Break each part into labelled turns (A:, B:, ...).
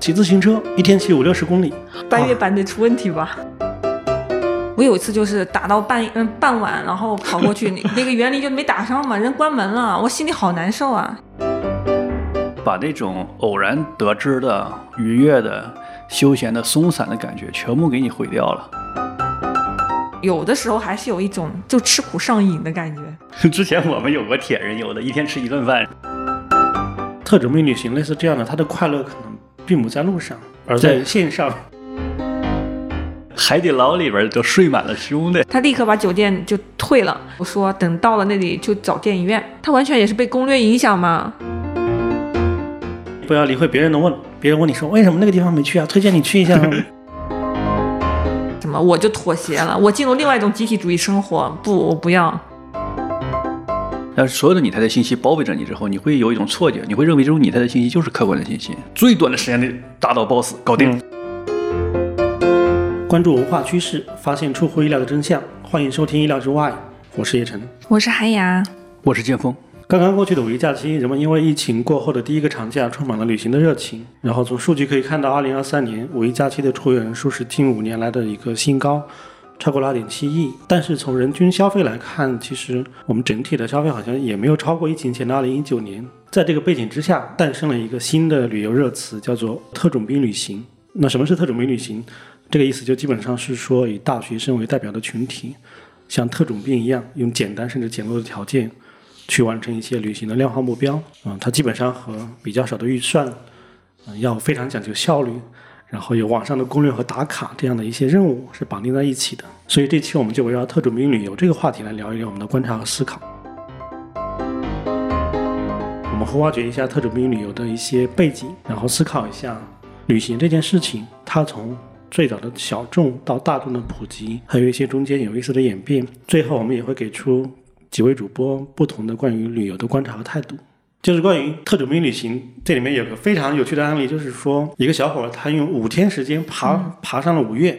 A: 骑自行车，一天骑五六十公里，
B: 半月板得出问题吧？我有一次就是打到半嗯傍晚，然后跑过去，那那个园林就没打上嘛，人关门了，我心里好难受啊。
C: 把那种偶然得知的愉悦的、休闲的、松散的感觉全部给你毁掉了。
B: 有的时候还是有一种就吃苦上瘾的感觉。
C: 之前我们有过铁人有的，一天吃一顿饭。
A: 特种兵旅行类似这样的，他的快乐可能并不在路上，而在线上。
C: 海底捞里边都睡满了兄弟，
B: 他立刻把酒店就退了。我说等到了那里就找电影院。他完全也是被攻略影响嘛。
A: 不要理会别人的问，别人问你说为什么那个地方没去啊？推荐你去一下。
B: 什么？我就妥协了，我进入另外一种集体主义生活。不，我不要。
C: 但是所有的拟态的信息包围着你之后，你会有一种错觉，你会认为这种拟态的信息就是客观的信息，最短的时间内打倒 BOSS，搞定。
A: 关注文化趋势，发现出乎意料的真相。欢迎收听《意料之外》，我是叶晨，
B: 我是海雅，
C: 我是剑锋。
A: 刚刚过去的五一假期，人们因为疫情过后的第一个长假，充满了旅行的热情。然后从数据可以看到，二零二三年五一假期的出游人数是近五年来的一个新高，超过了二点七亿。但是从人均消费来看，其实我们整体的消费好像也没有超过疫情前的二零一九年。在这个背景之下，诞生了一个新的旅游热词，叫做“特种兵旅行”。那什么是特种兵旅行？这个意思就基本上是说，以大学生为代表的群体，像特种兵一样，用简单甚至简陋的条件，去完成一些旅行的量化目标。嗯，它基本上和比较少的预算，嗯，要非常讲究效率，然后有网上的攻略和打卡这样的一些任务是绑定在一起的。所以这期我们就围绕特种兵旅游这个话题来聊一聊我们的观察和思考。我们会挖掘一下特种兵旅游的一些背景，然后思考一下旅行这件事情，它从最早的小众到大众的普及，还有一些中间有意思的演变。最后，我们也会给出几位主播不同的关于旅游的观察和态度。就是关于特种兵旅行，这里面有个非常有趣的案例，就是说一个小伙他用五天时间爬爬上了五岳，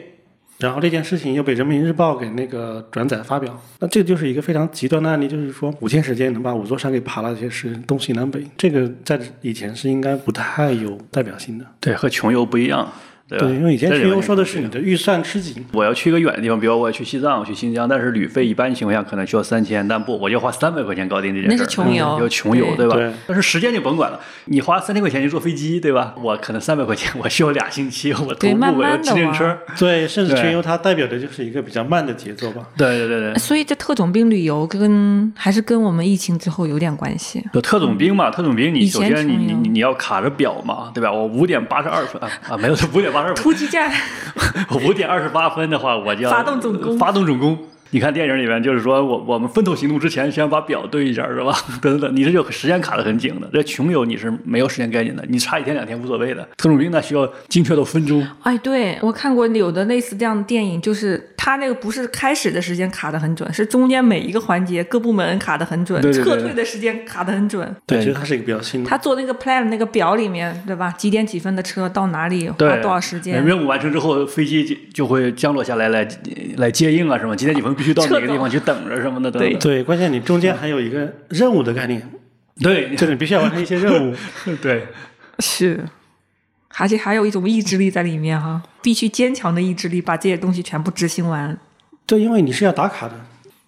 A: 然后这件事情又被人民日报给那个转载发表。那这就是一个非常极端的案例，就是说五天时间能把五座山给爬了，这是东西南北。这个在以前是应该不太有代表性的。
C: 对，和穷游不一样。
A: 对，因为以前穷游说的是你的预算吃紧。
C: 我要去一个远的地方，比如我要去西藏、去新疆，但是旅费一般情况下可能需要三千，但不，我就花三百块钱搞定这件事。
B: 那是穷游，
C: 要穷游，对吧？
A: 对。
C: 但是时间就甭管了，你花三千块钱去坐飞机，对吧？我可能三百块钱，我需要俩星期，我徒步，我要骑自行车。
A: 对，甚至穷游它代表的就是一个比较慢的节奏吧。
C: 对对对对。
B: 所以这特种兵旅游跟还是跟我们疫情之后有点关系。
C: 就特种兵嘛，特种兵你首先你你你要卡着表嘛，对吧？我五点八十二分啊啊，没有，五点八
B: 突击战。
C: 五点二十八分的话，我就要
B: 发动总攻。
C: 发动总攻。你看电影里面就是说我我们分头行动之前先把表对一下是吧？等等，你这就时间卡的很紧的。这穷游你是没有时间概念的，你差一天两天无所谓的。特种兵呢需要精确到分钟。
B: 哎，对我看过有的类似这样的电影，就是他那个不是开始的时间卡的很准，是中间每一个环节各部门卡的很准，撤退的时间卡的很准。
A: 对，其实它是一个比较新的。
B: 他做那个 plan 那个表里面，对吧？几点几分的车到哪里花多少时间？
C: 任务完成之后，飞机就就会降落下来来来接应啊，什么？几点几分必须到哪个地方去？等着什么的，
B: 对
A: 对，关键你中间还有一个任务的概念，
C: 对，
A: 就是你必须要完成一些任务，
C: 对，
B: 是，而且还有一种意志力在里面哈，必须坚强的意志力把这些东西全部执行完。
A: 对，因为你是要打卡的，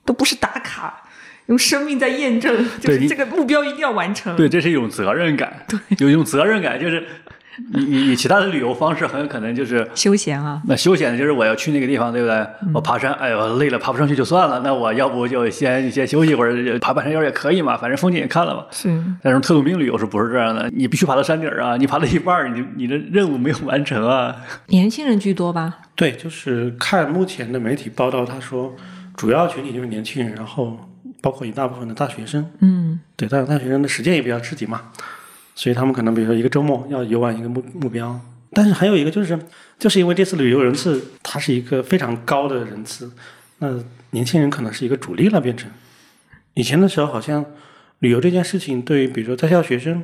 B: 都不是打卡，用生命在验证，就是这个目标一定要完成。
C: 对，这是一种责任感，
B: 对，
C: 有一种责任感，就是。你你你其他的旅游方式很有可能就是
B: 休闲啊。
C: 那休闲的就是我要去那个地方，对不对？我爬山，哎呦累了，爬不上去就算了。那我要不就先先休息一会儿，爬半山腰也可以嘛，反正风景也看了嘛。
B: 是。
C: 但是特种兵旅游是不是这样的？你必须爬到山顶啊！你爬到一半，你你的任务没有完成啊。
B: 年轻人居多吧？
A: 对，就是看目前的媒体报道，他说主要群体就是年轻人，然后包括一大部分的大学生。
B: 嗯，
A: 对，大大学生的时间也比较吃紧嘛。所以他们可能比如说一个周末要游玩一个目目标，但是还有一个就是，就是因为这次旅游人次它是一个非常高的人次，那年轻人可能是一个主力了变成。以前的时候好像旅游这件事情对于比如说在校学生，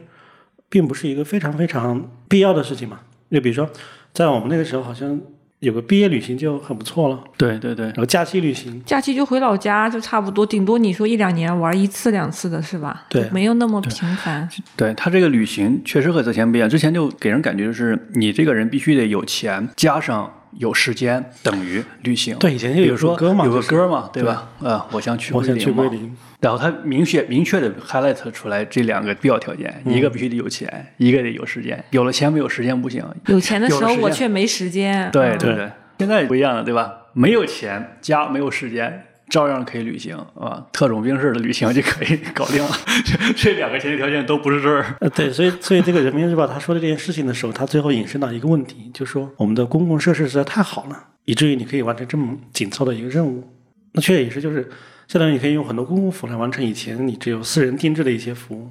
A: 并不是一个非常非常必要的事情嘛。就比如说在我们那个时候好像有个毕业旅行就很不错了。
C: 对对对
A: 然，后假期旅行，
B: 假期就回老家，就差不多，顶多你说一两年玩一次两次的是吧？
A: 对
B: 没有那么频繁。
C: 对他这个旅行确实和之前不一样，之前就给人感觉就是你这个人必须得有钱，加上有时间等于旅行。
A: 对以前就有
C: 说
A: 歌嘛
C: 有个
A: 就是
C: 歌嘛，对吧？啊，我想去
A: 我想
C: 桂林嘛。
A: 去桂林。
C: 然后他明确明确的 highlight 出来这两个必要条件，
A: 嗯
C: 一个必须得有钱，一个得有时间。有了钱没有时间不行。
B: 有钱的时候我却没时间。嗯
A: 对
C: 对对对，现在不一样了，对吧？没有钱加没有时间，照样可以旅行啊，特种兵式的旅行就可以搞定了。这 这两个前提条件都不是事儿。
A: 呃，对，所以所以这个人民日报他说的这件事情的时候，他最后引申到一个问题，就是说我们的公共设施实在太好了，以至于你可以完成这么紧凑的一个任务。那确实也是，就是相当于你可以用很多公共服务来完成以前你只有私人定制的一些服务。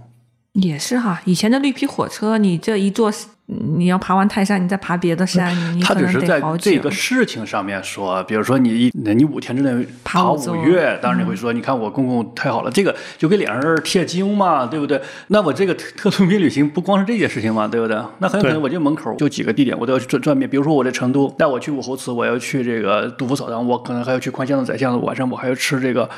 B: 也是哈，以前的绿皮火车，你这一坐，你要爬完泰山，你再爬别的山，你 你可能
C: 他只是在。这个事情上面说，比如说你一你五天之内爬五岳，当然你会说，你看我公公太好了，这个就给脸上贴金嘛，对不对？那我这个特特种兵旅行不光是这件事情嘛，对不对？那很有可能我就门口就几个地点，我都要去转转遍，比如说我在成都，那我去武侯祠，我要去这个杜甫草堂，我可能还要去宽巷子、窄巷子，晚上我还要吃这个。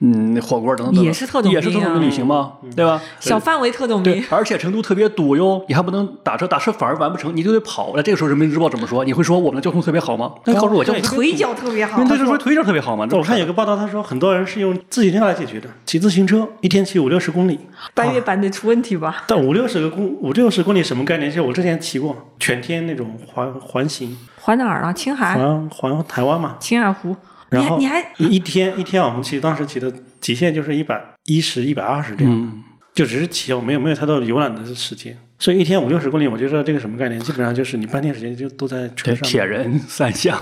C: 嗯，火锅等等等等，
B: 也是特种兵啊
C: 也是特种兵旅行嘛，对吧？
B: 小范围特种兵，，
C: 对而且成都特别堵哟，你还不能打车，打车反而完不成，你就得跑。那这个时候人民日报怎么说？你会说我们的交通特别好吗？那告诉我交通
B: 腿脚特别好
C: 那。这说腿脚特别好吗？
A: 我看有个报道，他说很多人是用自行车来解决的，骑自行车一天骑五六十公里，
B: 半月板得出问题吧？
A: 但五六十个公五六十公里什么概念？就是我之前骑过全天那种环环行，
B: 环哪儿啊？青海、
A: 环环台湾嘛。
B: 青海湖。你
A: 然后
B: 你还
A: 一一天一天我们骑，当时骑的极限就是一百一十、一百二十这样，
C: 嗯，
A: 就只是骑，我没有没有太多的游览的时间。所以一天五六十公里，我觉得这个什么概念？基本上就是你半天时间就都在车，上。
C: 铁人三项，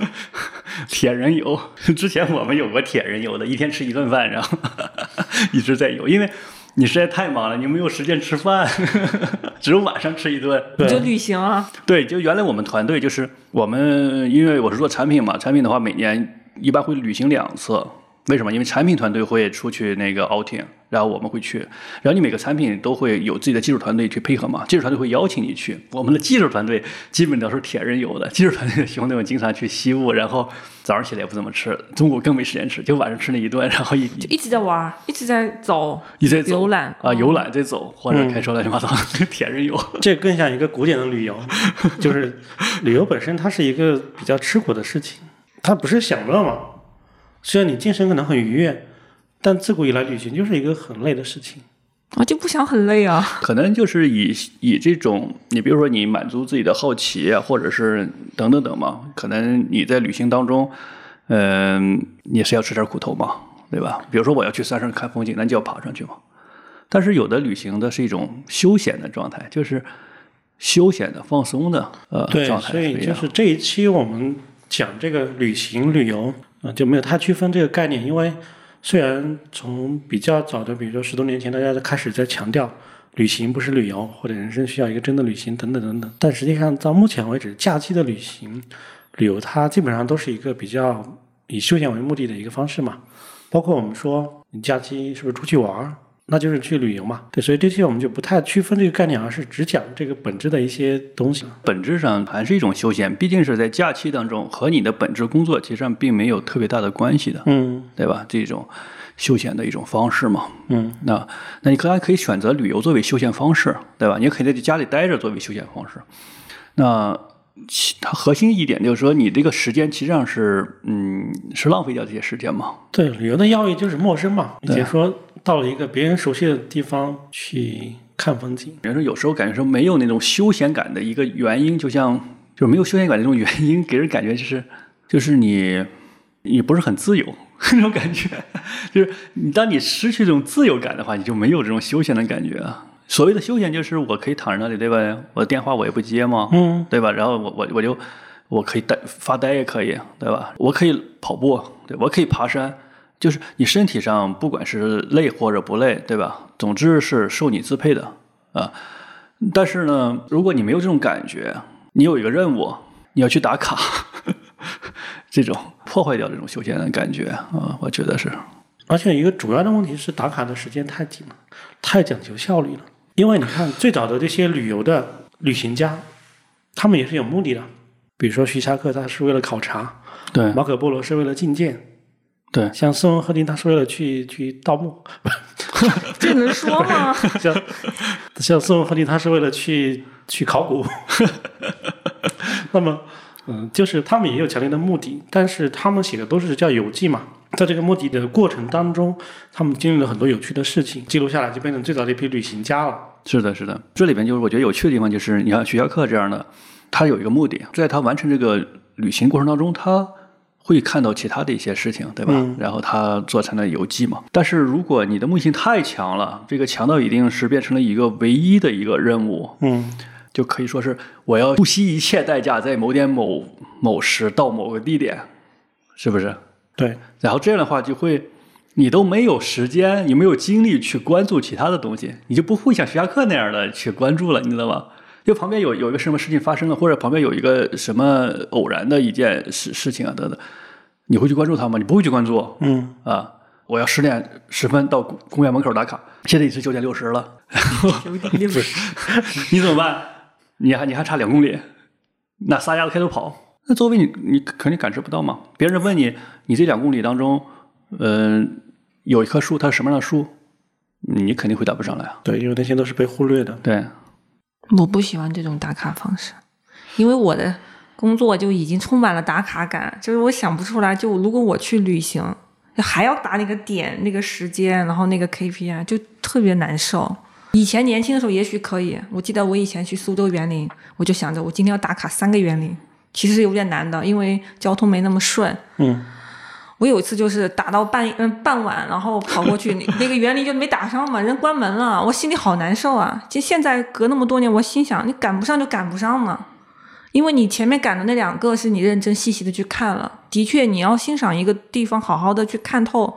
C: 铁人游。之前我们有过铁人游的，一天吃一顿饭，然后 一直在游，因为你实在太忙了，你没有时间吃饭，只有晚上吃一顿。
B: 你就旅行啊？
C: 对，就原来我们团队就是我们，因为我是做产品嘛，产品的话每年一般会旅行两次。为什么？因为产品团队会出去那个 outing，然后我们会去，然后你每个产品都会有自己的技术团队去配合嘛，技术团队会邀请你去。我们的技术团队基本都是铁人游的，技术团队的兄弟们经常去西部，然后早上起来也不怎么吃，中午更没时间吃，就晚上吃那一顿，然后一
B: 就一直在玩，一直在走，
C: 一直在走
B: 游览
C: 啊，
B: 哦
C: 游览在走，或者开车乱七八糟，铁人游。
A: 这更像一个古典的旅游，就是旅游本身它是一个比较吃苦的事情，它不是享乐嘛。虽然你精神可能很愉悦，但自古以来旅行就是一个很累的事情。
B: 我就不想很累啊。
C: 可能就是以以这种，你比如说你满足自己的好奇啊，或者是等等等嘛，可能你在旅行当中，嗯、你是要吃点苦头嘛，对吧？比如说我要去山上看风景，那就要爬上去嘛。但是有的旅行的是一种休闲的状态，就是休闲的、放松的呃
A: 对
C: 状，态
A: 所以
C: 不一样
A: 就是这一期我们讲这个旅行旅游就没有太区分这个概念，因为虽然从比较早的，比如说十多年前，大家就开始在强调旅行不是旅游，或者人生需要一个真的旅行等等等等，但实际上到目前为止，假期的旅行旅游它基本上都是一个比较以休闲为目的的一个方式嘛，包括我们说你假期是不是出去玩儿？那就是去旅游嘛，对，所以这些我们就不太区分这个概念，而是只讲这个本质的一些东西。
C: 本质上还是一种休闲，毕竟是在假期当中和你的本职工作其实上并没有特别大的关系的。
A: 嗯
C: 对吧？这种休闲的一种方式嘛。
A: 嗯，
C: 那那你当然可以选择旅游作为休闲方式，对吧？你也可以在家里待着作为休闲方式。那其它核心一点就是说，你这个时间其实上是嗯是浪费掉这些时间嘛。
A: 对，旅游的要义就是陌生嘛。以
C: 对
A: 前说到了一个别人熟悉的地方去看风景，
C: 比如说有时候感觉说没有那种休闲感的一个原因，就像就是没有休闲感的这种原因，给人感觉就是就是你你不是很自由那种感觉，就是你当你失去这种自由感的话，你就没有这种休闲的感觉啊。所谓的休闲就是我可以躺在那里，对吧？我的电话我也不接嘛，
A: 嗯，
C: 对吧？然后我我我就我可以呆发呆也可以，对吧？我可以跑步，对我可以爬山，就是你身体上不管是累或者不累，对吧？总之是受你支配的啊。但是呢，如果你没有这种感觉，你有一个任务，你要去打卡，这种破坏掉这种休闲的感觉啊，我觉得是。
A: 而且一个主要的问题是打卡的时间太紧了，太讲求效率了。因为你看最早的这些旅游的旅行家，他们也是有目的的，比如说徐霞客他是为了考察，
C: 对
A: 马可波罗是为了觐见，
C: 对，
A: 像斯文赫定他是为了去去盗墓，
B: 这能说吗？
A: 像像斯文赫定他是为了去去考古。那么，嗯，就是他们也有强烈的目的，但是他们写的都是叫游记嘛，在这个目的的过程当中，他们经历了很多有趣的事情，记录下来就变成最早的一批旅行家了。
C: 是的，是的。这里边就是我觉得有趣的地方，就是你看徐霞客这样的，他有一个目的，在他完成这个旅行过程当中，他会看到其他的一些事情，对吧？
A: 嗯
C: 然后他做成了游记嘛。但是如果你的目的性太强了，这个强到一定是变成了一个唯一的一个任务，
A: 嗯，
C: 就可以说是我要不惜一切代价在某点某某时到某个地点，是不是？
A: 对，
C: 然后这样的话就会，你都没有时间，你没有精力去关注其他的东西，你就不会像徐霞客那样的去关注了，你知道吗？就旁边有有一个什么事情发生了，或者旁边有一个什么偶然的一件事事情啊等等，你会去关注它吗？你不会去关注
A: 嗯，
C: 啊！我要十点十分到公公园门口打卡，现在已是九点六十了，
B: 九点六十，
C: 你怎么办？你还你还差两公里，那撒丫子开头跑，那作为你你肯定感知不到嘛。别人问你，你这两公里当中，嗯、有一棵树，它是什么样的树？你肯定回答不上来啊。
A: 对，因为那些都是被忽略的。
C: 对，
B: 我不喜欢这种打卡方式，因为我的工作就已经充满了打卡感，就是我想不出来，就如果我去旅行，还要打那个点、那个时间，然后那个 KPI，就特别难受。以前年轻的时候也许可以，我记得我以前去苏州园林，我就想着我今天要打卡三个园林，其实是有点难的，因为交通没那么顺。
A: 嗯，
B: 我有一次就是打到半嗯傍晚，然后跑过去，那个园林就没打上嘛，人关门了，我心里好难受啊。就现在隔那么多年，我心想，你赶不上就赶不上嘛，因为你前面赶的那两个是你认真细细的去看了，的确你要欣赏一个地方，好好的去看透，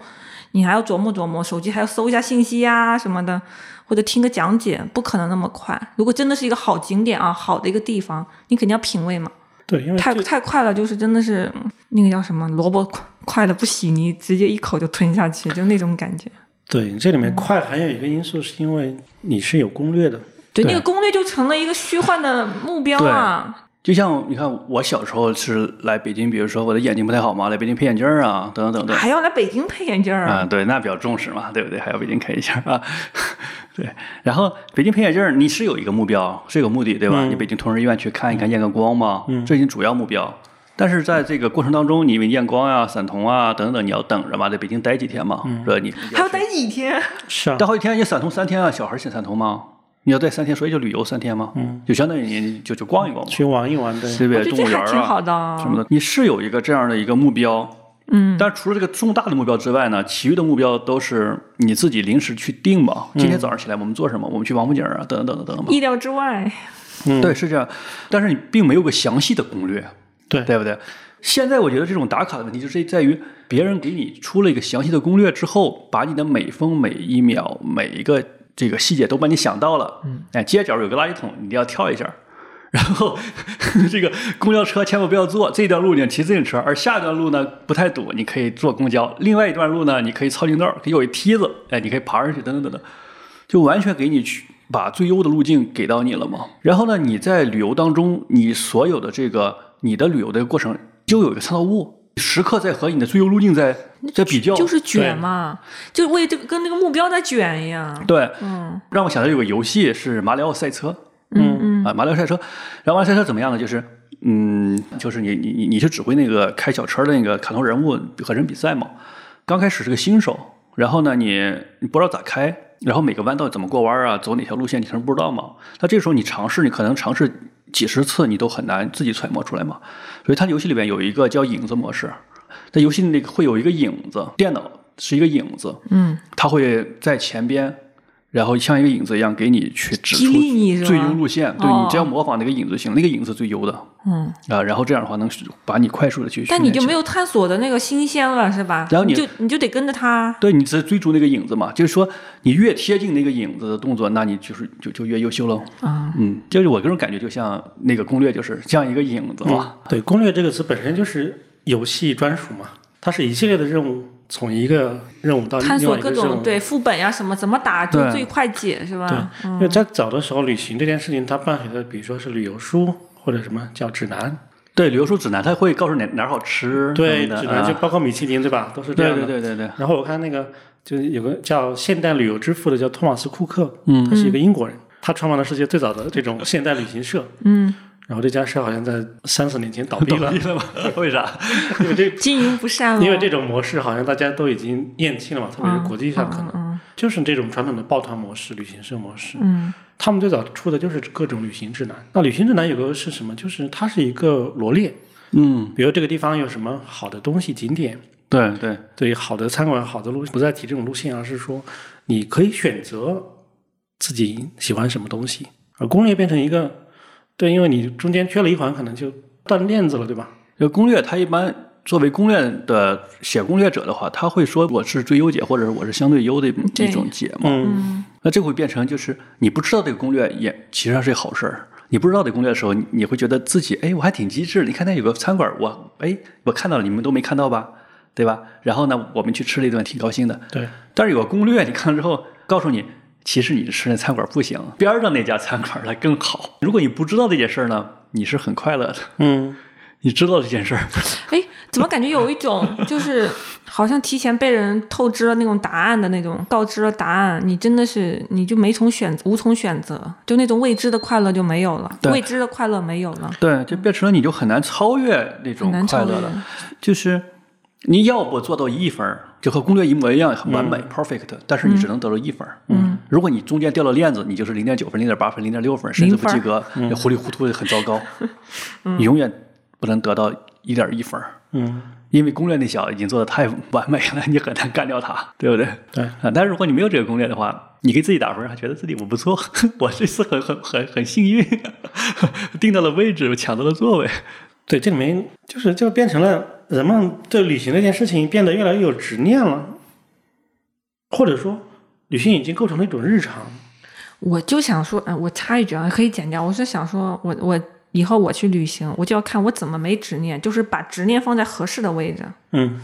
B: 你还要琢磨琢磨，手机还要搜一下信息呀、什么的，或者听个讲解，不可能那么快。如果真的是一个好景点啊，好的一个地方，你肯定要品味嘛。
A: 对，因为
B: 太太快了，就是真的是嗯那个叫什么萝卜快快的不洗泥，直接一口就吞下去，就那种感觉。
A: 对这里面快还有一个因素，是因为你是有攻略的。
B: 对，
C: 对
B: 那个攻略就成了一个虚幻的目标啊。
C: 就像你看，我小时候是来北京，比如说我的眼睛不太好嘛，来北京配眼镜儿啊，等等等等。
B: 还要来北京配眼镜儿，
C: 啊，对，那比较重视嘛，对不对？还要北京开一下啊，对。然后北京配眼镜儿，你是有一个目标，是有个目的，对吧？
A: 嗯
C: 你北京同仁医院去看一看，验个光嘛，这是你主要目标。但是在这个过程当中，你验光啊、散瞳啊等等，你要等着嘛，在北京待几天嘛，是吧？你
B: 还要待几天？
A: 是啊，
C: 待好几天，你散瞳三天啊，小孩儿先散瞳吗？你要待三天，所以就旅游三天嘛，嗯，就相当于你就就逛一逛嘛，
A: 去玩一玩的。
C: 对不对？动物园
B: 挺好
C: 啊
B: 的。
C: 什么的，你是有一个这样的一个目标，
B: 嗯，
C: 但除了这个重大的目标之外呢，其余的目标都是你自己临时去定嘛。今天早上起来我们做什么？我们去王府井啊，等等等等等等嘛。
B: 意料之外。
A: 嗯，
C: 对，是这样。但是你并没有个详细的攻略，
A: 对
C: 对不对？现在我觉得这种打卡的问题就是在于别人给你出了一个详细的攻略之后，把你的每分每一秒每一个这个细节都帮你想到了。嗯，哎，街角有个垃圾桶，你一定要跳一下。然后 这个公交车千万不要坐，这段路呢骑自行车，而下一段路呢不太堵，你可以坐公交。另外一段路呢，你可以抄近道，可以有一梯子，哎，你可以爬上去，等等等等，就完全给你去把最优的路径给到你了嘛。然后呢，你在旅游当中，你所有的这个你的旅游的过程就有一个参照物，时刻在和你的最优路径在在比较，
B: 就是卷嘛，就为这个跟那个目标在卷一样。
C: 对，
B: 嗯
C: 让我想到有个游戏是马里奥赛车，
B: 嗯嗯
C: 啊，马里奥赛车，然后马里奥赛车怎么样呢？就是，嗯，就是你你你你是指挥那个开小车的那个卡通人物和人比赛嘛。刚开始是个新手，然后呢，你你不知道咋开，然后每个弯道怎么过弯啊，走哪条路线你可能不知道嘛。那这时候你尝试，你可能尝试几十次，你都很难自己揣摩出来嘛。所以它游戏里面有一个叫影子模式，在游戏那个会有一个影子，电脑是一个影子，
B: 嗯，
C: 它会在前边，然后像一个影子一样给你去指
B: 激
C: 出最优路线。对
B: 哦
C: 你只要模仿那个影子就行，那个影子最优的
B: 嗯，
C: 啊。然后这样的话能把你快速的去。
B: 但你就没
C: 有。
B: 探索的那个新鲜了，是吧？
C: 然后你
B: 就你就得跟着他。
C: 对你只追逐那个影子嘛，就是说你越贴近那个影子的动作，那你就是就就越优秀喽。
B: 啊，
C: 嗯，就是我个人感觉，就像那个攻略，就是像一个影子嘛。
A: 对，攻略这个词本身就是游戏专属嘛，它是一系列的任务，从一个任务到另
B: 探索各
A: 外一个任务。
B: 种对副本呀什么怎么打就最快解是吧？
A: 对，因为在早的时候，旅行这件事情，它伴随着，比如说是旅游书或者什么叫指南，
C: 对，旅游书指南它会告诉你哪儿好吃，
A: 对，指南就
C: 啊
A: 包括米其林对吧，都是这样的。
C: 对对对对，
A: 然后我看那个就是有个叫现代旅游之父的叫托马斯库克，
C: 嗯
A: 他是一个英国人，他创办了世界最早的这种现代旅行社。
B: 嗯，
A: 然后这家社好像在三四年前倒闭了，
C: 了吗？为啥？
A: 因为这
B: 经营不善了。
A: 因为这种模式好像大家都已经厌弃了嘛，特别是国际上可能、
B: 嗯
A: 就是这种传统的抱团模式、旅行社模式。
B: 嗯
A: 他们最早出的就是各种旅行指南。那旅行指南有个是什么？就是它是一个罗列，
C: 嗯，
A: 比如这个地方有什么好的东西、景点，
C: 对对，
A: 对好的餐馆、好的路，不再提这种路线，而是说你可以选择自己喜欢什么东西。而攻略变成一个，对，因为你中间缺了一环，可能就断链子了，对吧？
C: 这个攻略它一般作为攻略的写攻略者的话，他会说我是最优解，或者是我是相对优的一种解嘛。
A: 嗯，
B: 嗯
C: 那这会变成就是你不知道这个攻略也其实上是好事儿。你不知道这个攻略的时候，你你会觉得自己哎我还挺机智。你看那有个餐馆，我哎我看到了，你们都没看到吧？对吧？然后呢，我们去吃了一顿，挺高兴的。
A: 对，
C: 但是有个攻略，你看了之后告诉你，其实你吃那餐馆不行，边上那家餐馆它更好。如果你不知道这件事儿呢，你是很快乐的。
A: 嗯，
C: 你知道这件事儿，
B: 哎，怎么感觉有一种 就是好像提前被人透支了那种答案的那种告知了答案，你真的是你就没从选无从选择，就那种未知的快乐就没有了，未知的快乐没有了，
C: 对，就变成了你就很难超越那种
B: 很难超越
C: 快乐了。就是你要不做到一分儿，就和攻略一模一样，很完美、perfect，但是你只能得到一分。
B: 嗯，
C: 如果你中间掉了链子，你就是零点九分、零点八分、零点六分，甚至不及格，
A: 嗯
C: 糊里糊涂的很糟糕。你永远不能得到一点一分。
A: 嗯，
C: 因为攻略那小子已经做的太完美了，你很难干掉他，对不对？
A: 对
C: 啊，但是如果你没有这个攻略的话，你给自己打分，还觉得自己我不错，我这次很很很很幸运，定到了位置，抢到了座位。
A: 对，这里面就是就变成了人们对旅行这件事情变得越来越有执念了，或者说旅行已经构成了一种日常。
B: 我就想说，嗯、我插一句啊，可以剪掉。我是想说，我我以后我去旅行，我就要看我怎么没执念，就是把执念放在合适的位置，
A: 嗯，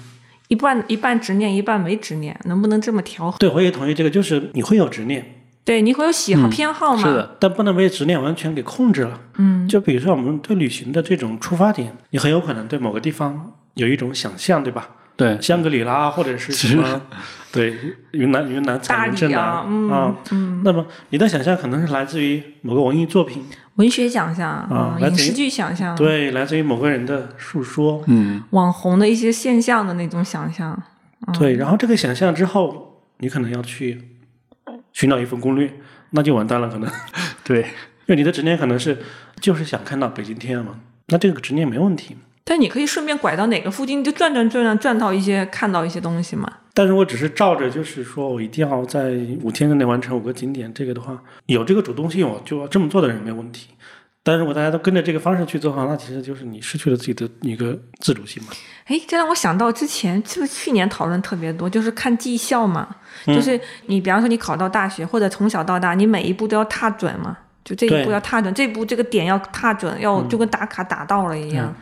B: 一半一半执念，一半没执念，能不能这么调和？
A: 对，我也同意这个，就是你会有执念，
B: 对，你会有喜好、
C: 嗯
B: 偏好嘛？
C: 是，的，
A: 但不能被执念完全给控制了。
B: 嗯，
A: 就比如说我们对旅行的这种出发点，你很有可能对某个地方有一种想象，对吧？
C: 对，
A: 香格里拉或者是什么，对，云南云南
B: 大
A: 彩云镇
B: 理啊，嗯
A: 那么你的想象可能是来自于某个文艺作品，
B: 文学想象
A: 啊来自
B: 影视剧想象，
A: 对，来自于某个人的述说，
C: 嗯，
B: 网红的一些现象的那种想象，
A: 对。然后这个想象之后，你可能要去寻找一份攻略，那就完蛋了，可能，
C: 对，
A: 因为你的执念可能是就是想看到北京天安门，那这个执念没问题。
B: 但你可以顺便拐到哪个附近，就转转转转转到一些看到一些东西嘛。
A: 但是我只是照着，就是说我一定要在五天之内完成五个景点，这个的话，有这个主动性，我就要这么做的人没问题。但如果大家都跟着这个方式去做的话，那其实就是你失去了自己的一个自主性嘛。
B: 哎，这让我想到之前是不是去年讨论特别多，就是看绩效嘛，就是你比方说你考到大学或者从小到大，你每一步都要踏准嘛，就这一步要踏准，这步这个点要踏准，要就跟打卡打到了一样。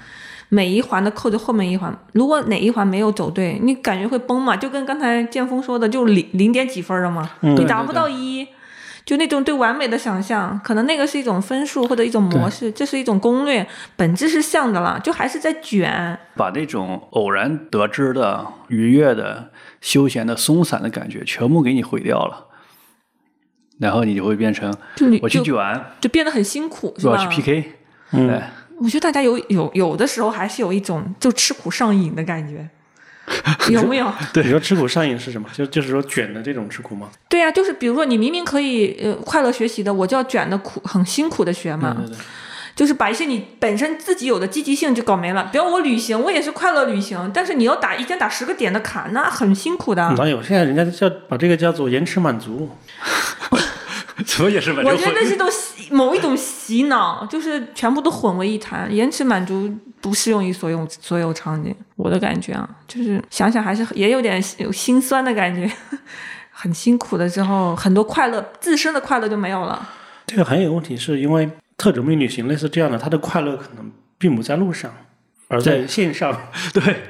B: 每一环的扣着后面一环，如果哪一环没有走对，你感觉会崩嘛？就跟刚才剑锋说的，就零零点几分了嘛，
A: 嗯
B: 你达不到一，就那种对完美的想象，可能那个是一种分数或者一种模式，这是一种攻略，本质是像的了，就还是在卷。
C: 把那种偶然得知的、愉悦的、休闲的、松散的感觉全部给你毁掉了，然后你就会变成
B: 就你
C: 我去
B: 就
C: 卷，
B: 就变得很辛苦，是吧？
C: 我要去 PK，
A: 嗯
C: 哎，
B: 我觉得大家有有有的时候还是有一种就吃苦上瘾的感觉，有没有？
A: 对你说吃苦上瘾是什么？就就是说卷的这种吃苦吗？
B: 对呀、就是比如说你明明可以呃快乐学习的，我就要卷的苦很辛苦的学嘛，
C: 对对对
B: 就是把一些你本身自己有的积极性就搞没了。比如我旅行，我也是快乐旅行，但是你要打一天打十个点的卡，那很辛苦的。
A: 哪有？现在人家叫把这个叫做延迟满足。
C: 怎么也是吧？
B: 我觉得那是一种洗某一种洗脑，就是全部都混为一谈。延迟满足不适用于所有所有场景，我的感觉啊，就是想想还是也有点有心酸的感觉，很辛苦的时候，很多快乐自身的快乐就没有了。
A: 这个还有一个问题，是因为特种兵旅行类似这样的，他的快乐可能并不在路上，而在线上。
C: 对，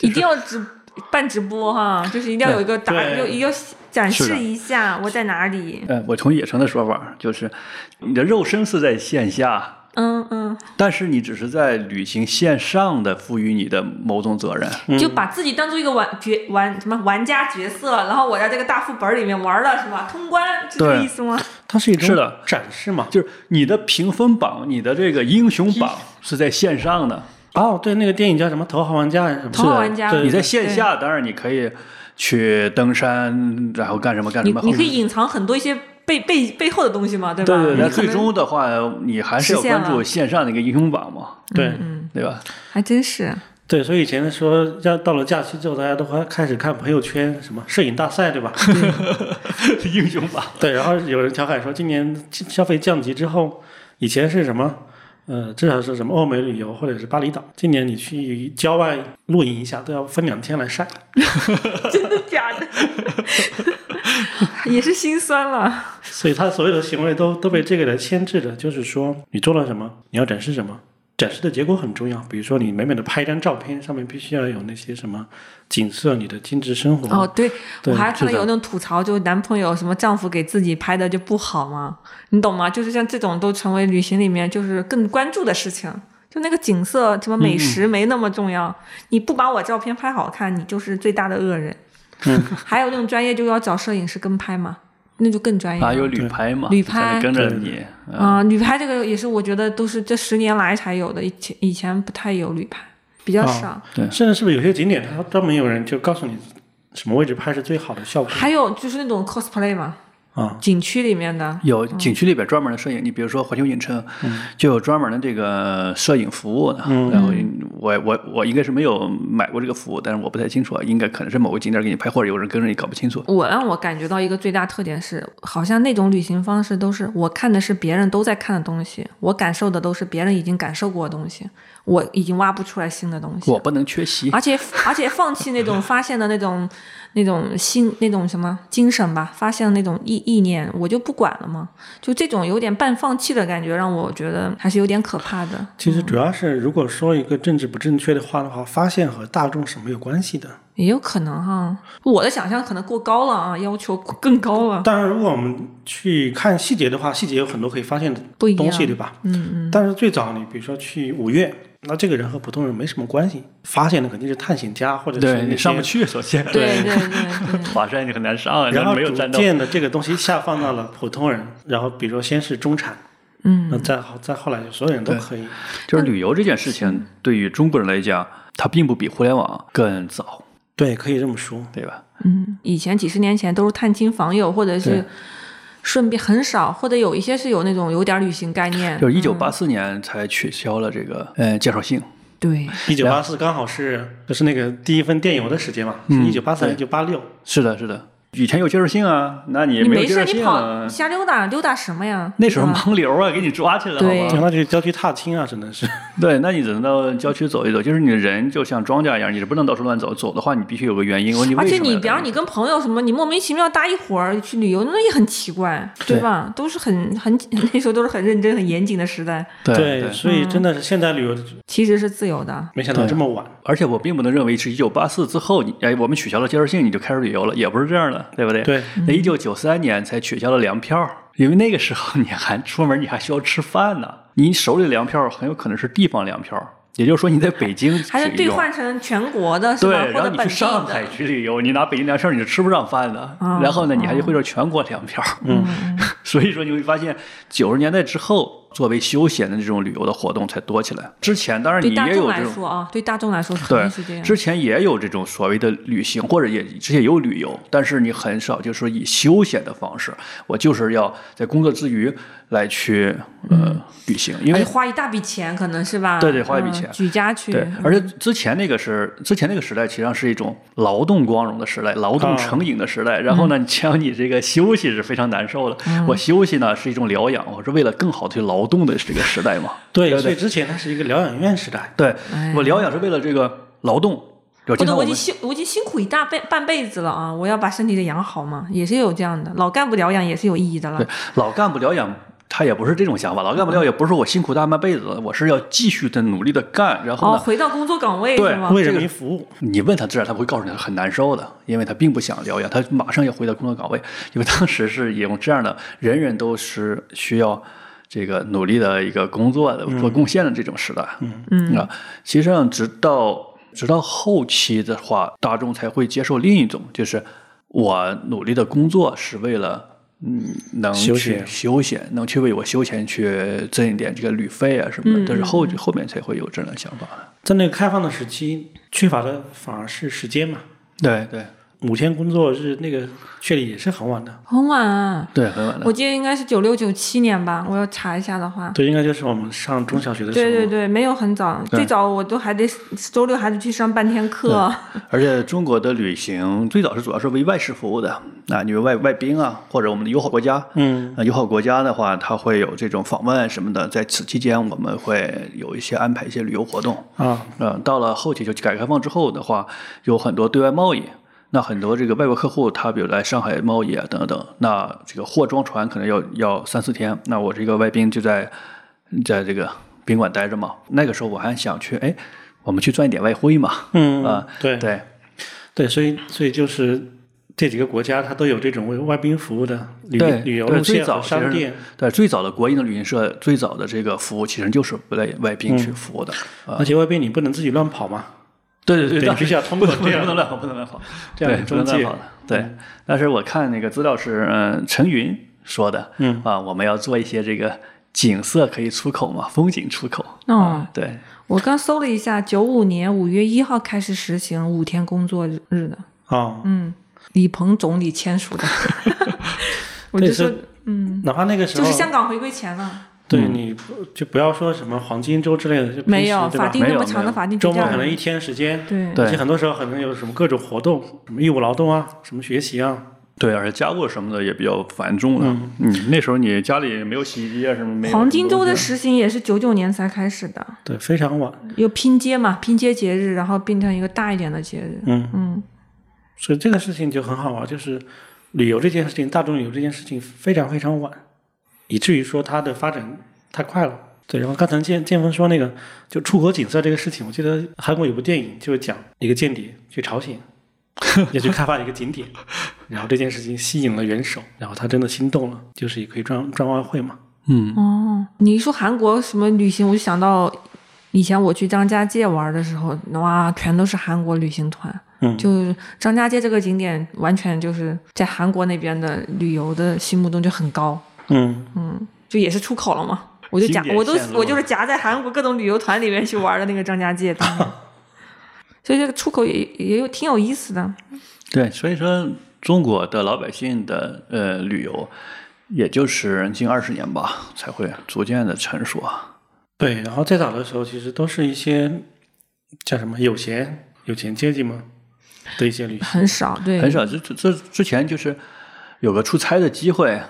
B: 一定要直办直播哈，就是一定要有一个打，
A: 对
B: 有一个展示一下我在哪里。
C: 呃，我从野城的说法，就是你的肉身是在线下，
B: 嗯嗯，
C: 但是你只是在履行线上的赋予你的某种责任。
B: 就把自己当做一个玩角玩什么玩家角色，然后我在这个大副本里面玩了是吧？通关是这个意思吗？
A: 它是一种
C: 是的
A: 展示嘛。
C: 就是你的评分榜，你的这个英雄榜是在线上的，
A: 哦，对，那个电影叫什么《头号玩家》是什么？
B: 头号玩家
A: 对
C: 你在线下当然你可以去登山，然后干什么干什么。
B: 你你可以隐藏很多一些背背背后的东西嘛，对吧？
C: 对对对，最终的话，你还是要关注线上的一个英雄榜嘛，
A: 对
C: 对吧？
B: 还真是。
A: 对，所以以前说要到了假期之后，大家都还开始看朋友圈，什么摄影大赛，对吧？
C: 英雄榜。
A: 对，然后有人调侃说，今年消费降级之后，以前是什么？呃，至少是什么欧美旅游或者是巴厘岛，今年你去郊外露营一下都要分两天来晒。
B: 真的假的？也是心酸了。
A: 所以他所有的行为都都被这个来牵制着，就是说你做了什么，你要展示什么，展示的结果很重要。比如说你美美的拍一张照片，上面必须要有那些什么景色、你的精致生活。
B: 哦，对，
A: 对
B: 我还看到有那种吐槽，就男朋友什么丈夫给自己拍的就不好嘛，你懂吗？就是像这种都成为旅行里面就是更关注的事情。就那个景色什么美食没那么重要，你不把我照片拍好看，你就是最大的恶人。还有那种专业就要找摄影师跟拍嘛，那就更专业
C: 有旅拍嘛，
B: 旅拍。
C: 跟着
A: 对。
C: 你。嗯。
B: 啊、旅拍这个也是我觉得都是这十年来才有的，以前以前不太有旅拍，比较少。对。
A: 甚至是不是有些景点，它专门有人就告诉你什么位置拍是最好的效果？
B: 还有就是那种 cosplay 嘛，
A: 啊？
B: 景区里面的，
C: 有景区里边专门的摄影，你比如说环球影城，就有专门的这个摄影服务的。然后我我我应该是没有买过这个服务，但是我不太清楚，啊，应该可能是某个景点给你拍，或者有人跟着你，搞不清楚。
B: 我让我感觉到一个最大特点是，好像那种旅行方式都是我看的是别人都在看的东西，我感受的都是别人已经感受过的东西，我已经挖不出来新的东西
C: 我。不能缺席。
B: 而且而且放弃那种发现的那种 那种心那种什么精神吧，发现的那种意意念，我就不管了嘛。就这种有点半放弃的感觉，让我觉得还是有点可怕的。
A: 其实主要是如果说一个政治不正确的话的话，发现和大众是没有关系的。
B: 也有可能哈，我的想象可能过高了啊，要求更高了。
A: 但是，如果我们去看细节的话，细节有很多可以发现的东西，对吧？嗯嗯。但是最早你比如说去五岳，那这个人和普通人没什么关系，发现的肯定是探险家或者是
C: 对你上不。去，首先
B: 对对对对。
C: 华山你很难上啊，
A: 然后逐
C: 没有战斗。
A: 渐的这个东西下放到了普通人，然后比如说先是中产，嗯，那再好再后来就所有人都可以。
C: 就是旅游这件事情，对于中国人来讲，它并不比互联网更早，
A: 对，可以这么说。
C: 对吧？
B: 嗯，以前几十年前都是探亲访友，或者是顺便很少，或者有一些是有那种有点旅行概念。
C: 就是一九八四年才取消了这个呃介绍信，
B: 对，
A: 一九八四刚好是就是那个第一份电邮的时间嘛，是一九八三一九八六。
C: 是的，是的。以前有介绍信啊，那你
B: 你
C: 没
B: 事你跑瞎溜达溜达什么呀？
C: 那时候盲流啊，给你抓起来了，
B: 对
C: 好吧？
A: 那去郊区踏青啊，只能是。
C: 对，那你只能到郊区走一走，就是你的人就像庄稼一样，你是不能到处乱走，走的话你必须有个原因。我你为
B: 而且你，比方你跟朋友什么，你莫名其妙搭一伙儿去旅游，那也很奇怪，对吧？都是很很那时候都是很认真、很严谨的时代，
C: 对
A: 对，所以真的是现在旅游
B: 其实是自由的。
A: 没想到这么晚。
C: 而且我并不能认为是一九八四之后，你哎，我们取消了介绍信，你就开始旅游了，也不是这样的，对不对？
A: 对，
C: 那一九九三年才取消了粮票，因为那个时候你还出门，你还需要吃饭呢，你手里的粮票很有可能是地方粮票，也就是说你在北京
B: 还是兑换成全国的，是吧？
C: 对，然后你去上海。去旅游，你拿北京粮票你是吃不上饭的。
B: 哦
C: 然后呢，你还得会说全国粮票。嗯，所以说你会发现，九十年代之后，作为休闲的这种旅游的活动才多起来。之前当然你也有这种。
B: 来说啊，对大众来说肯
C: 对
B: 定是这，样。
C: 之前也有这种所谓的旅行，或者也之前也有旅游，但是你很少就是说以休闲的方式，我就是要在工作之余来去呃旅行，因为
B: 花一大笔钱，可能是吧？
C: 对对花一笔
B: 嗯
C: 钱
B: 举家去。
C: 对，而且之前那个是之前那个时代，实际上是一种劳动光荣的时代，劳动成瘾的时代。然后呢，只要你这个休息是非常难受的。我休息呢是一种疗养，我是为了更好的去劳动的这个时代嘛。
A: 对，
C: 对对
A: 所以之前它是一个疗养院时代。
C: 对我疗养是为了这个劳动。有
B: 或者我已经辛我已经辛苦一大辈半辈子了啊，我要把身体给养好嘛，也是有这样的。老干部疗养也是有意义的了
C: 对。老干部疗养。他也不是这种想法，老干部疗养也不是说我辛苦大半辈子，我是要继续的努力的干，然后
B: 回到工作岗位
C: 对
B: 是吗？
A: 为人民服务，
C: 你问他自然他不会告诉你他很难受的，因为他并不想疗养，他马上要回到工作岗位，因为当时是用这样的，人人都是需要这个努力的一个工作的做贡献的这种时代。
B: 嗯嗯
C: 啊，其实上直到直到后期的话，大众才会接受另一种，就是我努力的工作是为了。嗯，能去
A: 休闲
C: 休闲，能去为我休闲去挣一点这个旅费啊什么的，
B: 嗯
C: 这是后后面才会有这样的想法的。
A: 在那个开放的时期，缺乏的反而是时间嘛。
C: 对对
A: 五天工作日那个确立也是很晚的，
B: 很晚啊，
C: 对，很晚的。
B: 我记得应该是九六九七年吧，我要查一下的话。
A: 对，应该就是我们上中小学的时候。
B: 对对对，没有很早，最早我都还得周六还得去上半天课。
C: 而且中国的旅行最早是主要是为外事服务的，啊，你们外外宾啊，或者我们的友好国家，
A: 嗯，
C: 啊，友好国家的话，它会有这种访问什么的，在此期间我们会有一些安排一些旅游活动。
A: 啊，
C: 嗯，到了后期就改革开放之后的话，有很多对外贸易。那很多这个外国客户，他比如来上海贸易啊等等，那这个货装船可能要要三四天，那我这个外宾就在在这个宾馆待着嘛。那个时候我还想去，哎，我们去赚一点外汇嘛。
A: 嗯
C: 啊，
A: 对
C: 对
A: 对，所以所以就是这几个国家它都有这种为外宾服务的旅旅游路线商店。
C: 对，最早的国营的旅行社，最早的这个服务其实就是为外宾去服务的。啊，
A: 而且外宾你不能自己乱跑嘛，
C: 对对对，
A: 对必须要通过这样。
C: 能不能乱跑，不能乱跑，
A: 这样
C: 不能乱跑的。对，但是我看那个资料是，嗯，陈云说的，
A: 嗯。
C: 啊，我们要做一些这个景色可以出口嘛，风景出口。
B: 哦
C: 啊，对，
B: 我刚搜了一下，九五年五月一号开始实行五天工作日的，
A: 哦，
B: 嗯，李鹏总理签署的。我就说嗯，
A: 哪怕那个时候
B: 就是香港回归前了，
A: 对你就不要说什么黄金周之类的，就
B: 没有法定那么长的法定
A: 周
B: 节假日。
A: 末可能一天时间，
B: 对
C: 对
A: 而且很多时候可能有什么各种活动，什么义务劳动啊，什么学习啊，
C: 对，而且家务什么的也比较繁重了。嗯，那时候你家里没有洗衣机啊什么没有。
B: 黄金周的实行也是九九年才开始的，
A: 对，非常晚。
B: 有拼接嘛，拼接节日，然后变成一个大一点的节日。
A: 嗯
B: 嗯，
A: 所以这个事情就很好啊，就是旅游这件事情，大众旅游这件事情非常非常晚，以至于说它的发展太快了。对，然后刚才建建峰说那个就出国景色这个事情，我记得韩国有部电影就是讲一个间谍去朝鲜，要去开发一个景点，然后这件事情吸引了元首，然后他真的心动了，就是也可以赚赚外汇嘛。
C: 嗯
B: 哦，你一说韩国什么旅行，我就想到以前我去张家界玩的时候，哇，全都是韩国旅行团。
A: 嗯
B: 就张家界这个景点，完全就是在韩国那边的旅游的心目中就很高，
A: 嗯，
B: 嗯，就也是出口了嘛。我就夹我都我就是夹在韩国各种旅游团里面去玩的那个张家界，当 所以这个出口也也有挺有意思的。
C: 对，所以说中国的老百姓的呃旅游，也就是近二十年吧，才会逐渐的成熟。
A: 对。然后最早的时候，其实都是一些叫什么有钱有钱阶级吗的一些旅行。
B: 很少，对，
C: 很少。这这这之前就是有个出差的机会，